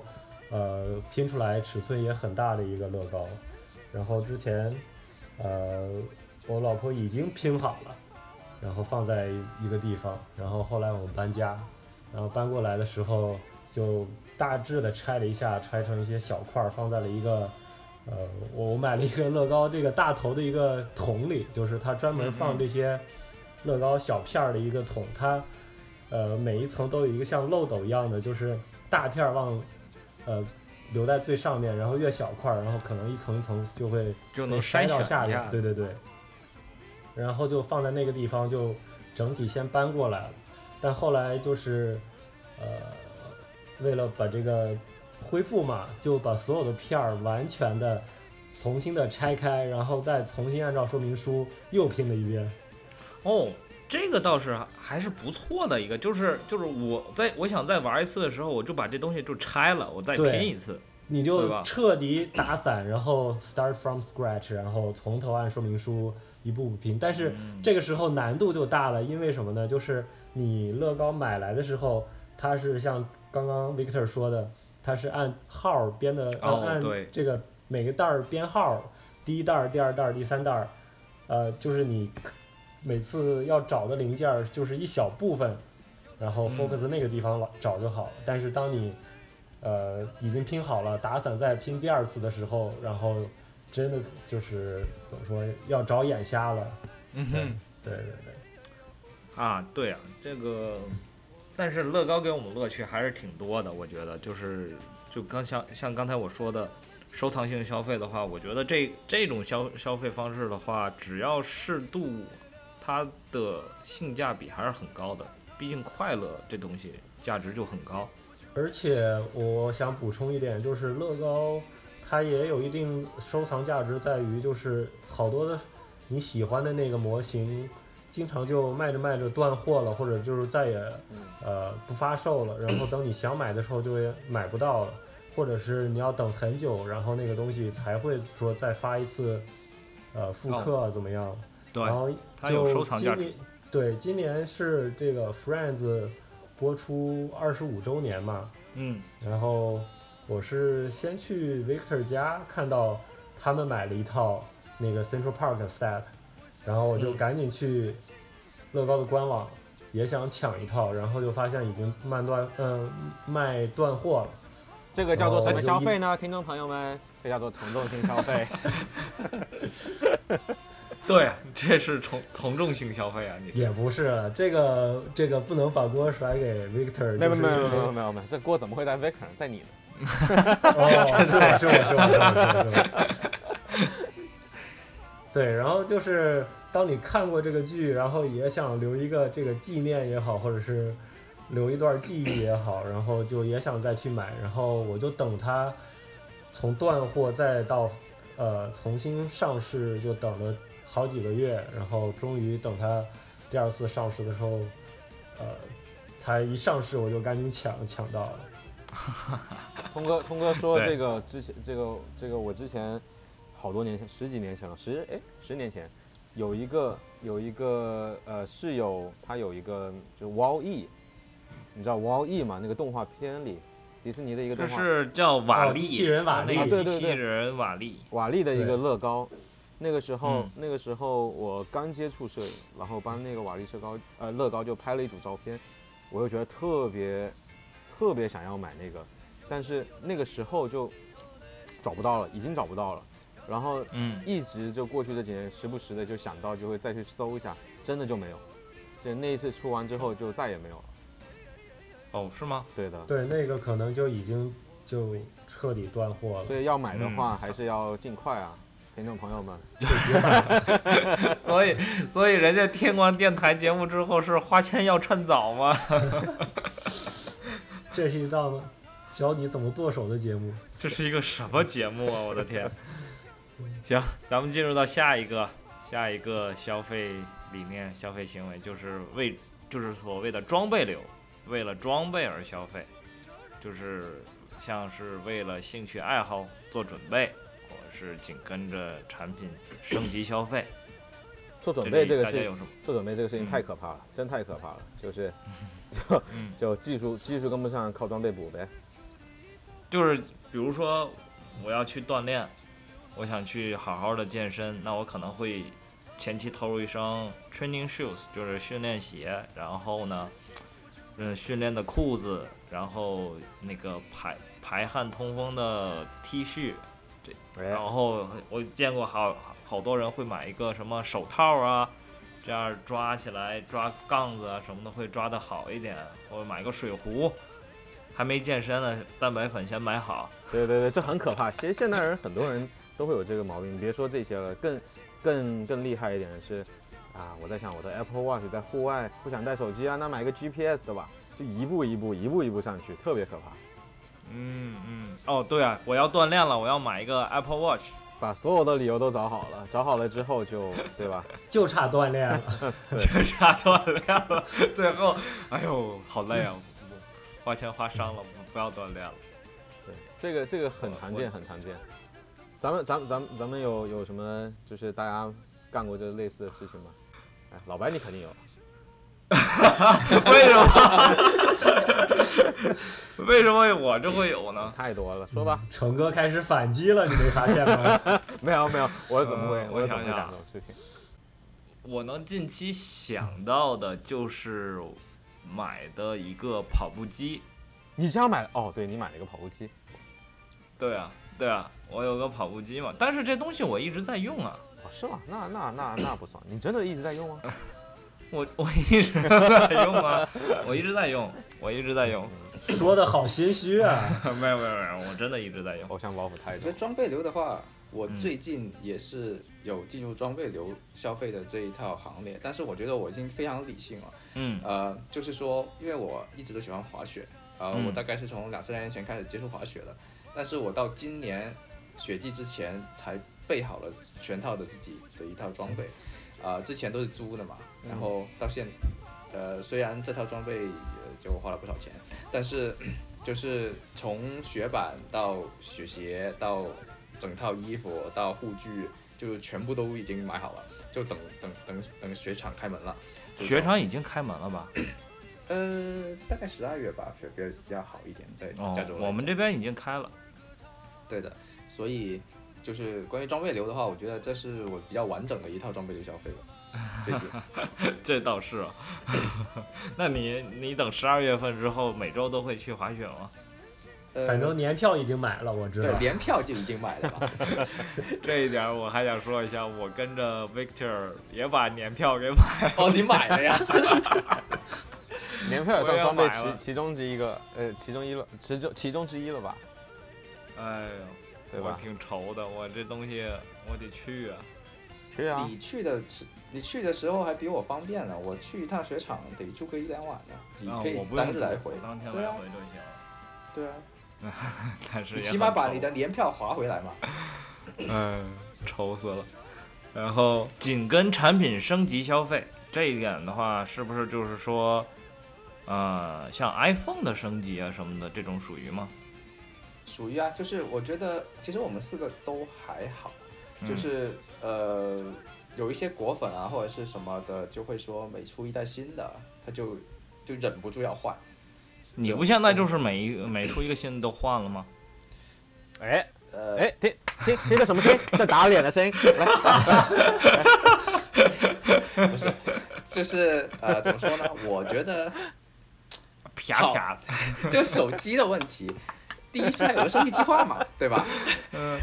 呃拼出来尺寸也很大的一个乐高。然后之前呃我老婆已经拼好了，然后放在一个地方。然后后来我们搬家，然后搬过来的时候就大致的拆了一下，拆成一些小块儿，放在了一个，呃，我我买了一个乐高这个大头的一个桶里，就是它专门放这些乐高小片儿的一个桶，它呃每一层都有一个像漏斗一样的，就是大片儿往呃留在最上面，然后越小块儿，然后可能一层一层就会就能筛到下面，，对对对。然后就放在那个地方，就整体先搬过来了。但后来就是，呃，为了把这个恢复嘛，就把所有的片儿完全的重新的拆开，然后再重新按照说明书又拼了一遍。哦，这个倒是还是不错的一个，就是就是我在我想再玩一次的时候，我就把这东西就拆了，我再拼一次。你就彻底打散，然后 start from scratch，然后从头按说明书一步步拼。但是嗯这个时候难度就大了，因为什么呢？就是你乐高买来的时候，它是像刚刚 Victor 说的，它是按号儿编的，按、按这个每个袋儿编号儿，第一袋儿、第二袋儿、第三袋儿，呃，就是你每次要找的零件儿就是一小部分，然后嗯 focus 那个地方找就好。但是当你呃已经拼好了，打散再拼第二次的时候，然后真的就是怎么说，要找眼瞎了。嗯哼，对对对。啊，对啊，这个，但是乐高给我们乐趣还是挺多的，我觉得就是就刚像像刚才我说的，收藏性消费的话，我觉得这这种消消费方式的话，只要适度，它的性价比还是很高的。毕竟快乐这东西价值就很高。而且我想补充一点，就是乐高它也有一定收藏价值，在于就是好多的你喜欢的那个模型，经常就卖着卖着断货了，或者就是再也呃不发售了，然后等你想买的时候就会买不到了，或者是你要等很久，然后那个东西才会说再发一次呃复刻怎么样？对然后它有就收藏价值今年。对，今年是这个 Friends 播出二十五周年嘛，嗯，然后我是先去 Victor 家看到他们买了一套那个 Central Park set，然后我就嗯赶紧去乐高的官网也想抢一套，然后就发现已经卖断，嗯、卖断货了。这个叫做什么消费呢？听众朋友们，这叫做从众性消费。对，这是从从众性消费啊，你也不是，这个这个不能把锅甩给 Victor，没有没有没有就是没有没有，这锅怎么会在 Victor 在你呢？哦，是我是我是我是我是我。对，然后就是当你看过这个剧，然后也想留一个这个纪念也好，或者是留一段记忆也好，然后就也想再去买，然后我就等它从断货再到呃重新上市，就等了好几个月，然后终于等它第二次上市的时候，呃，才一上市我就赶紧抢抢到了。通哥，通哥说这个之前，这个这个我之前好多年前，十几年前了，十哎十年前，有一个有一个呃室友，他有一个就是 Wall E，你知道 Wall E 吗？那个动画片里，迪士尼的一个动画，这是叫瓦力，哦机器人瓦力机器人瓦力。瓦力的一个乐高。那个时候，嗯那个时候我刚接触摄影，然后帮那个瓦力社高呃乐高就拍了一组照片，我就觉得特别特别想要买那个，但是那个时候就找不到了，已经找不到了。然后嗯，一直就过去这几年，时不时的就想到，就会再去搜一下，真的就没有。就那一次出完之后，就再也没有了。哦，是吗？对的，对，那个可能就已经就彻底断货了。所以要买的话，还是要尽快啊，听众朋友们。所以，所以人家听完电台节目之后是花钱要趁早吗？这是一档教你怎么剁手的节目。这是一个什么节目啊！我的天。行，咱们进入到下一个，下一个消费理念、消费行为，就是为，就是所谓的装备流，为了装备而消费，就是像是为了兴趣爱好做准备，是紧跟着产品升级消费。做准备这个事，大家有什么？做准备这个事情嗯太可怕了，真太可怕了。就是，就嗯，就技术技术跟不上，靠装备补呗。就是比如说我要去锻炼，我想去好好的健身，那我可能会前期投入一双 training shoes，就是训练鞋，然后呢，嗯，训练的裤子，然后那个排排汗通风的 T 恤，哎然，后我见过好好多人会买一个什么手套啊，这样抓起来抓杠子啊什么的会抓得好一点，或者买个水壶，还没健身呢，蛋白粉先买好。对对对，这很可怕。其实现代人很多人都会有这个毛病，别说这些了，更更更厉害一点的是，啊，我在想我的 Apple Watch 在户外不想带手机啊，那买个 GPS 的吧，就一步一步一步一步上去，特别可怕。嗯嗯，哦对啊，我要锻炼了，我要买一个 Apple Watch。把所有的理由都找好了，找好了之后就 对吧？就差锻炼了。就差锻炼了，最后，哎呦，好累啊！花钱花伤了，不要锻炼了。对，这个这个很常见，很常见。咱们咱们咱们咱们有有什么就是大家干过这类似的事情吗？哎，老白你肯定有。为什么？为什么我这会有呢？太多了，说吧。成哥开始反击了，你没发现吗？没有没有，我怎么会？呃我想想干这种事情？我能近期想到的就是买的一个跑步机。你家买哦？对你买了一个跑步机，对啊，对啊，我有个跑步机嘛，但是这东西我一直在用啊，哦是吗？那那那那不算，你真的一直在用吗？我我一直在用啊，我一直在用，我一直在用，说的好心虚啊！没有没有没有，我真的一直在用。偶像包袱太重我觉得。装备流的话，我嗯最近也是有进入装备流消费的这一套行列，但是我觉得我已经非常理性了。嗯呃，就是说，因为我一直都喜欢滑雪，呃，嗯我大概是从两三年前开始接触滑雪的，但是我到今年雪季之前才备好了全套的自己的一套装备，啊、之前都是租的嘛，然后到现，呃，虽然这套装备呃就花了不少钱，但是 就是从雪板到雪鞋到整套衣服到护具，就全部都已经买好了，就等等等等雪场开门了。雪场已经开门了吧？呃，大概十二月吧，雪比较比较好一点，在哦加州我们这边已经开了。对的，所以就是关于装备流的话，我觉得这是我比较完整的一套装备流消费了。最近，这倒是啊。那你你等十二月份之后，每周都会去滑雪吗？呃，反正年票已经买了，我知道。对年票就已经买了吧。这一点我还想说一下，我跟着 Victor 也把年票给买了。哦，你买了呀？年票也算装备买了其其中之一个，呃，其中一了，其中其中之一了吧？哎呦，对吧？我挺愁的，我这东西我得去啊。去啊，你去的时，你去的时候还比我方便呢。我去一趟雪场得住个一两晚呢，你可以啊我不用当日来回。住当天来回就行了。对啊，但是你起码把你的年票划回来嘛。嗯，愁死了。然后紧跟产品升级消费这一点的话，是不是就是说，呃，像 iPhone 的升级啊什么的，这种属于吗？属于啊，就是我觉得其实我们四个都还好，嗯就是、呃有一些果粉啊或者是什么的，就会说每出一代新的，他就就忍不住要换。你不现在就是每一每出一个新的都换了吗？哎呃，哎，听听听个什么声音？在打脸的声音。来，不是，就是呃怎么说呢？我觉得 啪啪的，就手机的问题，第一次还有个升级计划嘛，对吧？嗯，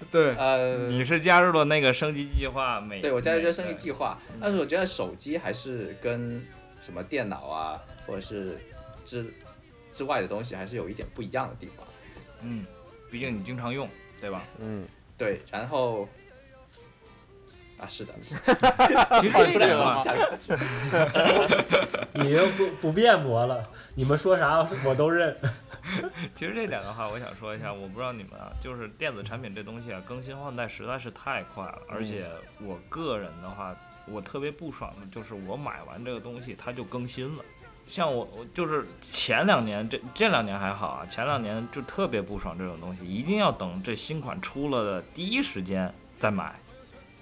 对，呃，你是加入了那个升级计划，每对我加入这个升级计划，但是我觉得手机还是跟什么电脑啊，或者是之之外的东西还是有一点不一样的地方。嗯，毕竟你经常用，对吧？嗯，对，然后啊，是的，其实这点的话，讲下去。你又不不辩驳了，你们说啥我都认。其实这点的话，我想说一下，我不知道你们啊，就是电子产品这东西啊，更新换代实在是太快了，而且我个人的话，我特别不爽的就是我买完这个东西它就更新了。像我，我就是前两年这这两年还好啊，前两年就特别不爽这种东西，一定要等这新款出了的第一时间再买。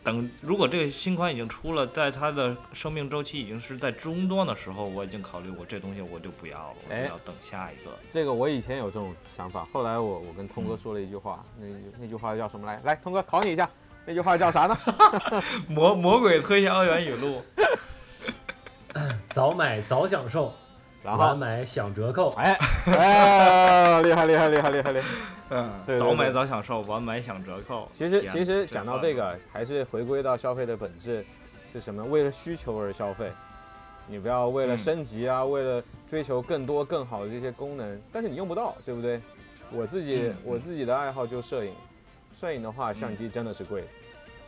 等如果这个新款已经出了，在它的生命周期已经是在中端的时候，我已经考虑我这东西我就不要了，我就哎要等下一个。这个我以前有这种想法，后来我我跟通哥说了一句话，那那句话叫什么来？来，通哥考你一下，那句话叫啥呢？魔魔鬼推销员语录，早买早享受，然后，晚买享折扣。哎哎，厉害厉害厉害厉害厉害！嗯，对对早买早享受，晚买享折扣。其实其实讲到这个，还是回归到消费的本质是什么？为了需求而消费，你不要为了嗯升级啊，为了追求更多更好的这些功能，但是你用不到，对不对？我自己、嗯我自己的爱好就摄影，摄影的话相机真的是贵，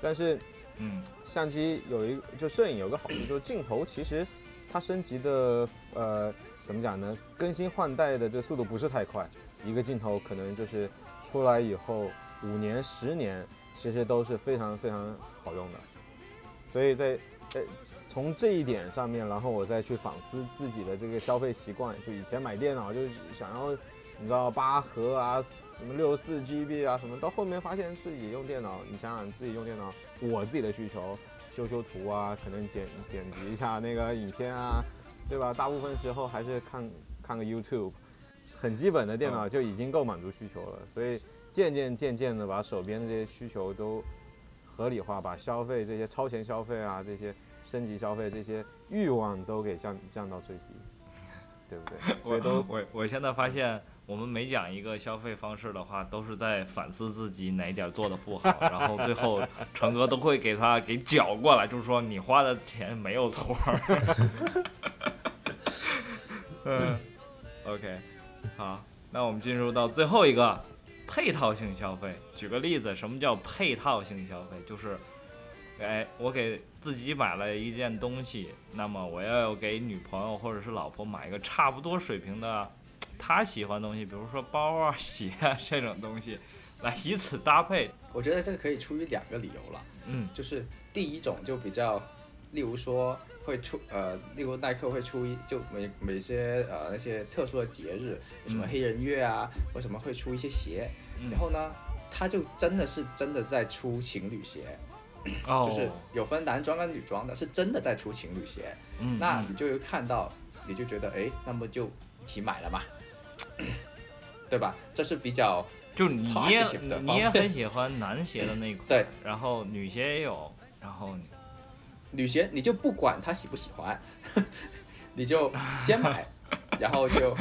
但是嗯相机有一就摄影有个好处，就是镜头其实它升级的呃怎么讲呢？更新换代的这速度不是太快，一个镜头可能就是出来以后五年十年，其实都是非常非常好用的。所以在呃从这一点上面，然后我再去反思自己的这个消费习惯，就以前买电脑就想要你知道八核啊，什么六十四 GB 啊什么，到后面发现自己用电脑，你想想自己用电脑，我自己的需求，修修图啊，可能剪剪辑一下那个影片啊，对吧？大部分时候还是看看个 YouTube，很基本的电脑就已经够满足需求了，所以渐渐渐渐的把手边的这些需求都合理化，把消费这些超前消费啊，这些升级消费这些欲望都给降降到最低，对不对？所以都我我现在发现，我们每讲一个消费方式的话，都是在反思自己哪一点做的不好，然后最后成哥都会给他给搅过来，就是说你花的钱没有错。嗯，OK，好，那我们进入到最后一个配套性消费。举个例子，什么叫配套性消费？就是，哎，我给自己买了一件东西，那么我要给女朋友或者是老婆买一个差不多水平的她喜欢的东西，比如说包啊、鞋啊这种东西，来以此搭配。我觉得这个可以出于两个理由了，嗯。就是第一种就比较，例如说会出呃，例如耐克会出一就每每些呃那些特殊的节日，有什么嗯黑人月啊，为什么会出一些鞋，嗯。然后呢，他就真的是真的在出情侣鞋，哦，就是有分男装跟女装的，是真的在出情侣鞋，那你就会看到，你就觉得哎，那么就一起买了嘛，对吧？这是比较就你也 positive 的你也很喜欢男鞋的那一款，对，然后女鞋也有，然后女鞋你就不管他喜不喜欢，你就先买，然后就，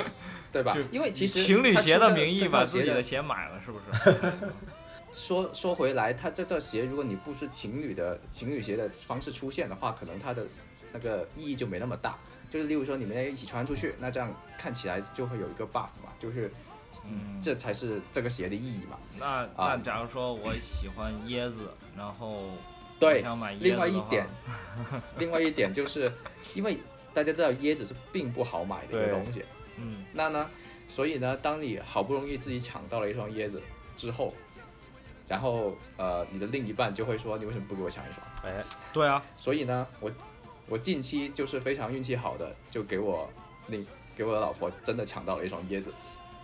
对吧就？因为其实情侣鞋的名义把自己的鞋买了，是不是？说说回来，它这对鞋如果你不是情侣的情侣鞋的方式出现的话，可能它的那个意义就没那么大。就是例如说你们要一起穿出去，那这样看起来就会有一个 buff 嘛，就是嗯，这才是这个鞋的意义嘛。那那假如说我喜欢椰子，然后对，想买椰子另外一点，另外一点就是因为大家知道椰子是并不好买的一个东西，嗯那呢，所以呢，当你好不容易自己抢到了一双椰子之后，然后呃，你的另一半就会说你为什么不给我抢一双？哎，对啊，所以呢，我我近期就是非常运气好的，就给我那给我的老婆真的抢到了一双椰子。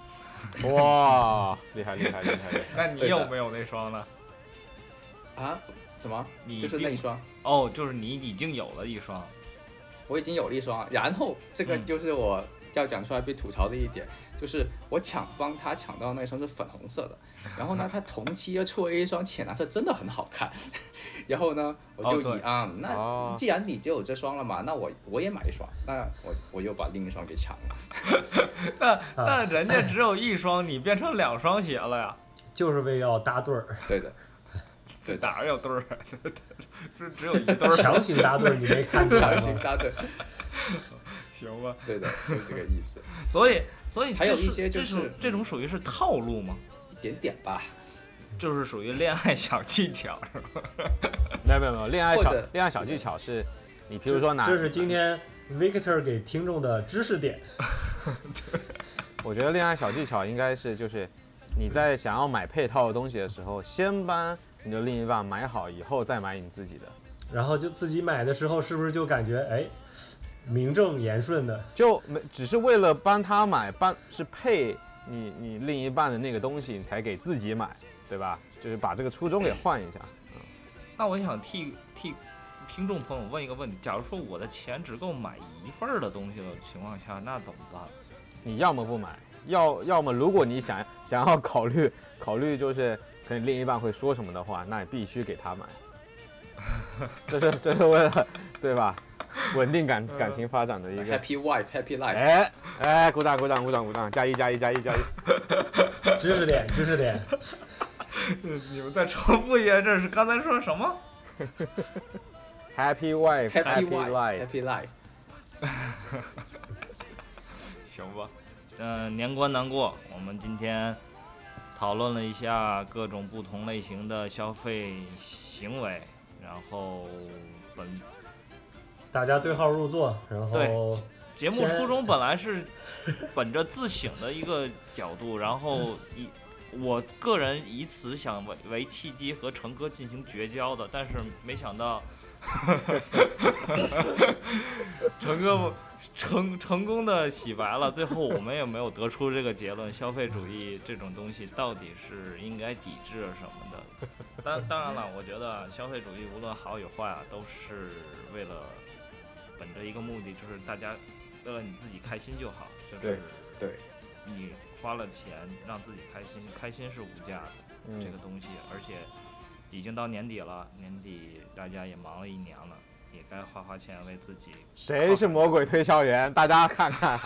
哇，厉害厉害厉害厉害！那你有没有那双呢？啊？什么？你就是那一双，哦，就是你已经有了一双，我已经有了一双，然后这个嗯就是我要讲出来被吐槽的一点，就是我抢帮他抢到那双是粉红色的，然后呢，他同期又出了一双浅蓝色，真的很好看。然后呢，我就以啊、哦那既然你就有这双了嘛，那我我也买一双，那我我又把另一双给抢了。那那人家只有一双，你变成两双鞋了呀？就是为要搭对儿，对的，对，哪儿有对儿？是只有一对儿。强行搭对儿，你没看强行？搭对，行吧。对的，就这个意思，所以所以还有一些就是这种属于是套路吗？一点点吧。就是属于恋爱小技巧是吧？没有没有没有，恋爱小恋爱小技巧是，你比如说拿，这是今天 Victor 给听众的知识点。我觉得恋爱小技巧应该是就是你在想要买配套的东西的时候，先帮你的另一半买好，以后再买你自己的，然后就自己买的时候，是不是就感觉哎，名正言顺的？就没只是为了帮他买，帮是配你你另一半的那个东西，你才给自己买，对吧？就是把这个初衷给换一下。嗯那我想替替听众朋友问一个问题：假如说我的钱只够买一份儿的东西的情况下，那怎么办？你要么不买，要要么如果你想 想要考虑考虑，就是可能另一半会说什么的话，那你必须给他买。这是这是为了对吧？稳定感感情发展的一个。Happy wife, happy life。哎哎，鼓掌鼓掌鼓掌鼓掌，加一加一加一加一。知识点，知识点。你们再重复一遍，这是刚才说什么？Happy wife, happy, happy life, happy life。行吧。嗯、年关难过，我们今天讨论了一下各种不同类型的消费行为，然后本大家对号入座，然后对节目初衷本来是本着自省的一个角度，然后以我个人以此想为为契机和成哥进行绝交的，但是没想到成哥成成功的洗白了，最后我们也没有得出这个结论，消费主义这种东西到底是应该抵制什么的。当当然了，我觉得消费主义无论好与坏啊，都是为了本着一个目的，就是大家为了你自己开心就好，就是对你花了钱让自己开心，开心是无价的、嗯这个东西，而且已经到年底了，年底大家也忙了一年了，也该花花钱为自己。谁是魔鬼推销员？大家看看。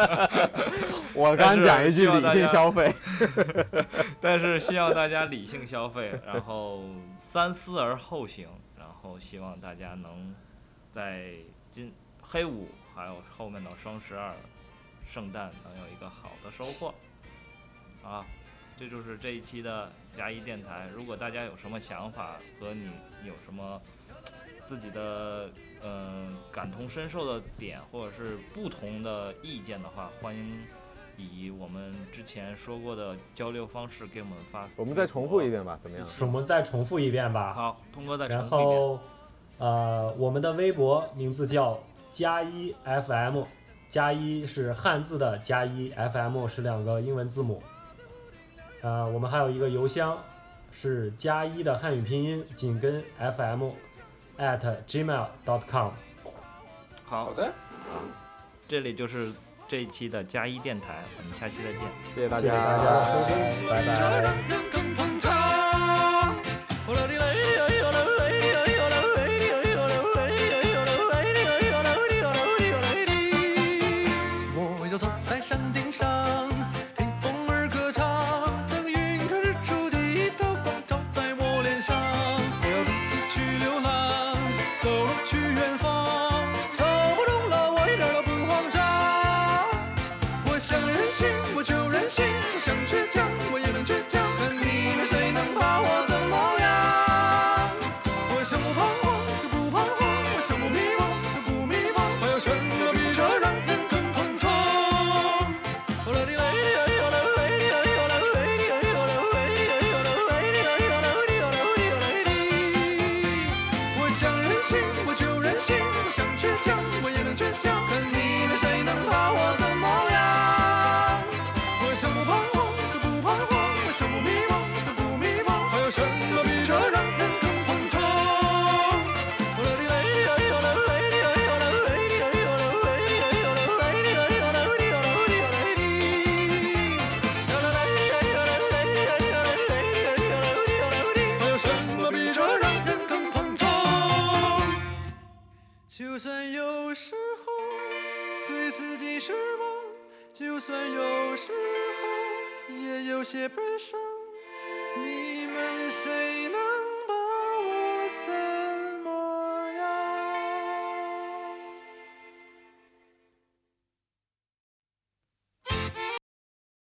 我刚讲一句理性消费。但是需要大家理性消费，然后三思而后行，然后希望大家能在今黑五还有后面的双十二、圣诞能有一个好的收获。啊，这就是这一期的加一电台。如果大家有什么想法和你有什么自己的嗯、呃感同身受的点，或者是不同的意见的话，欢迎以我们之前说过的交流方式给我们发。我们再重复一遍吧，怎么样？我们再重复一遍吧。好，通哥再重复一遍。后，呃，我们的微博名字叫加一 FM，加一是汉字的加一，FM 是两个英文字母。呃，我们还有一个邮箱是加一的汉语拼音紧跟 FM at gmail.com。好好，的，这里就是这一期的加一电台，我们下期再见。谢谢大谢谢大家的收听，拜拜。就算有时候也有些悲伤你们谁能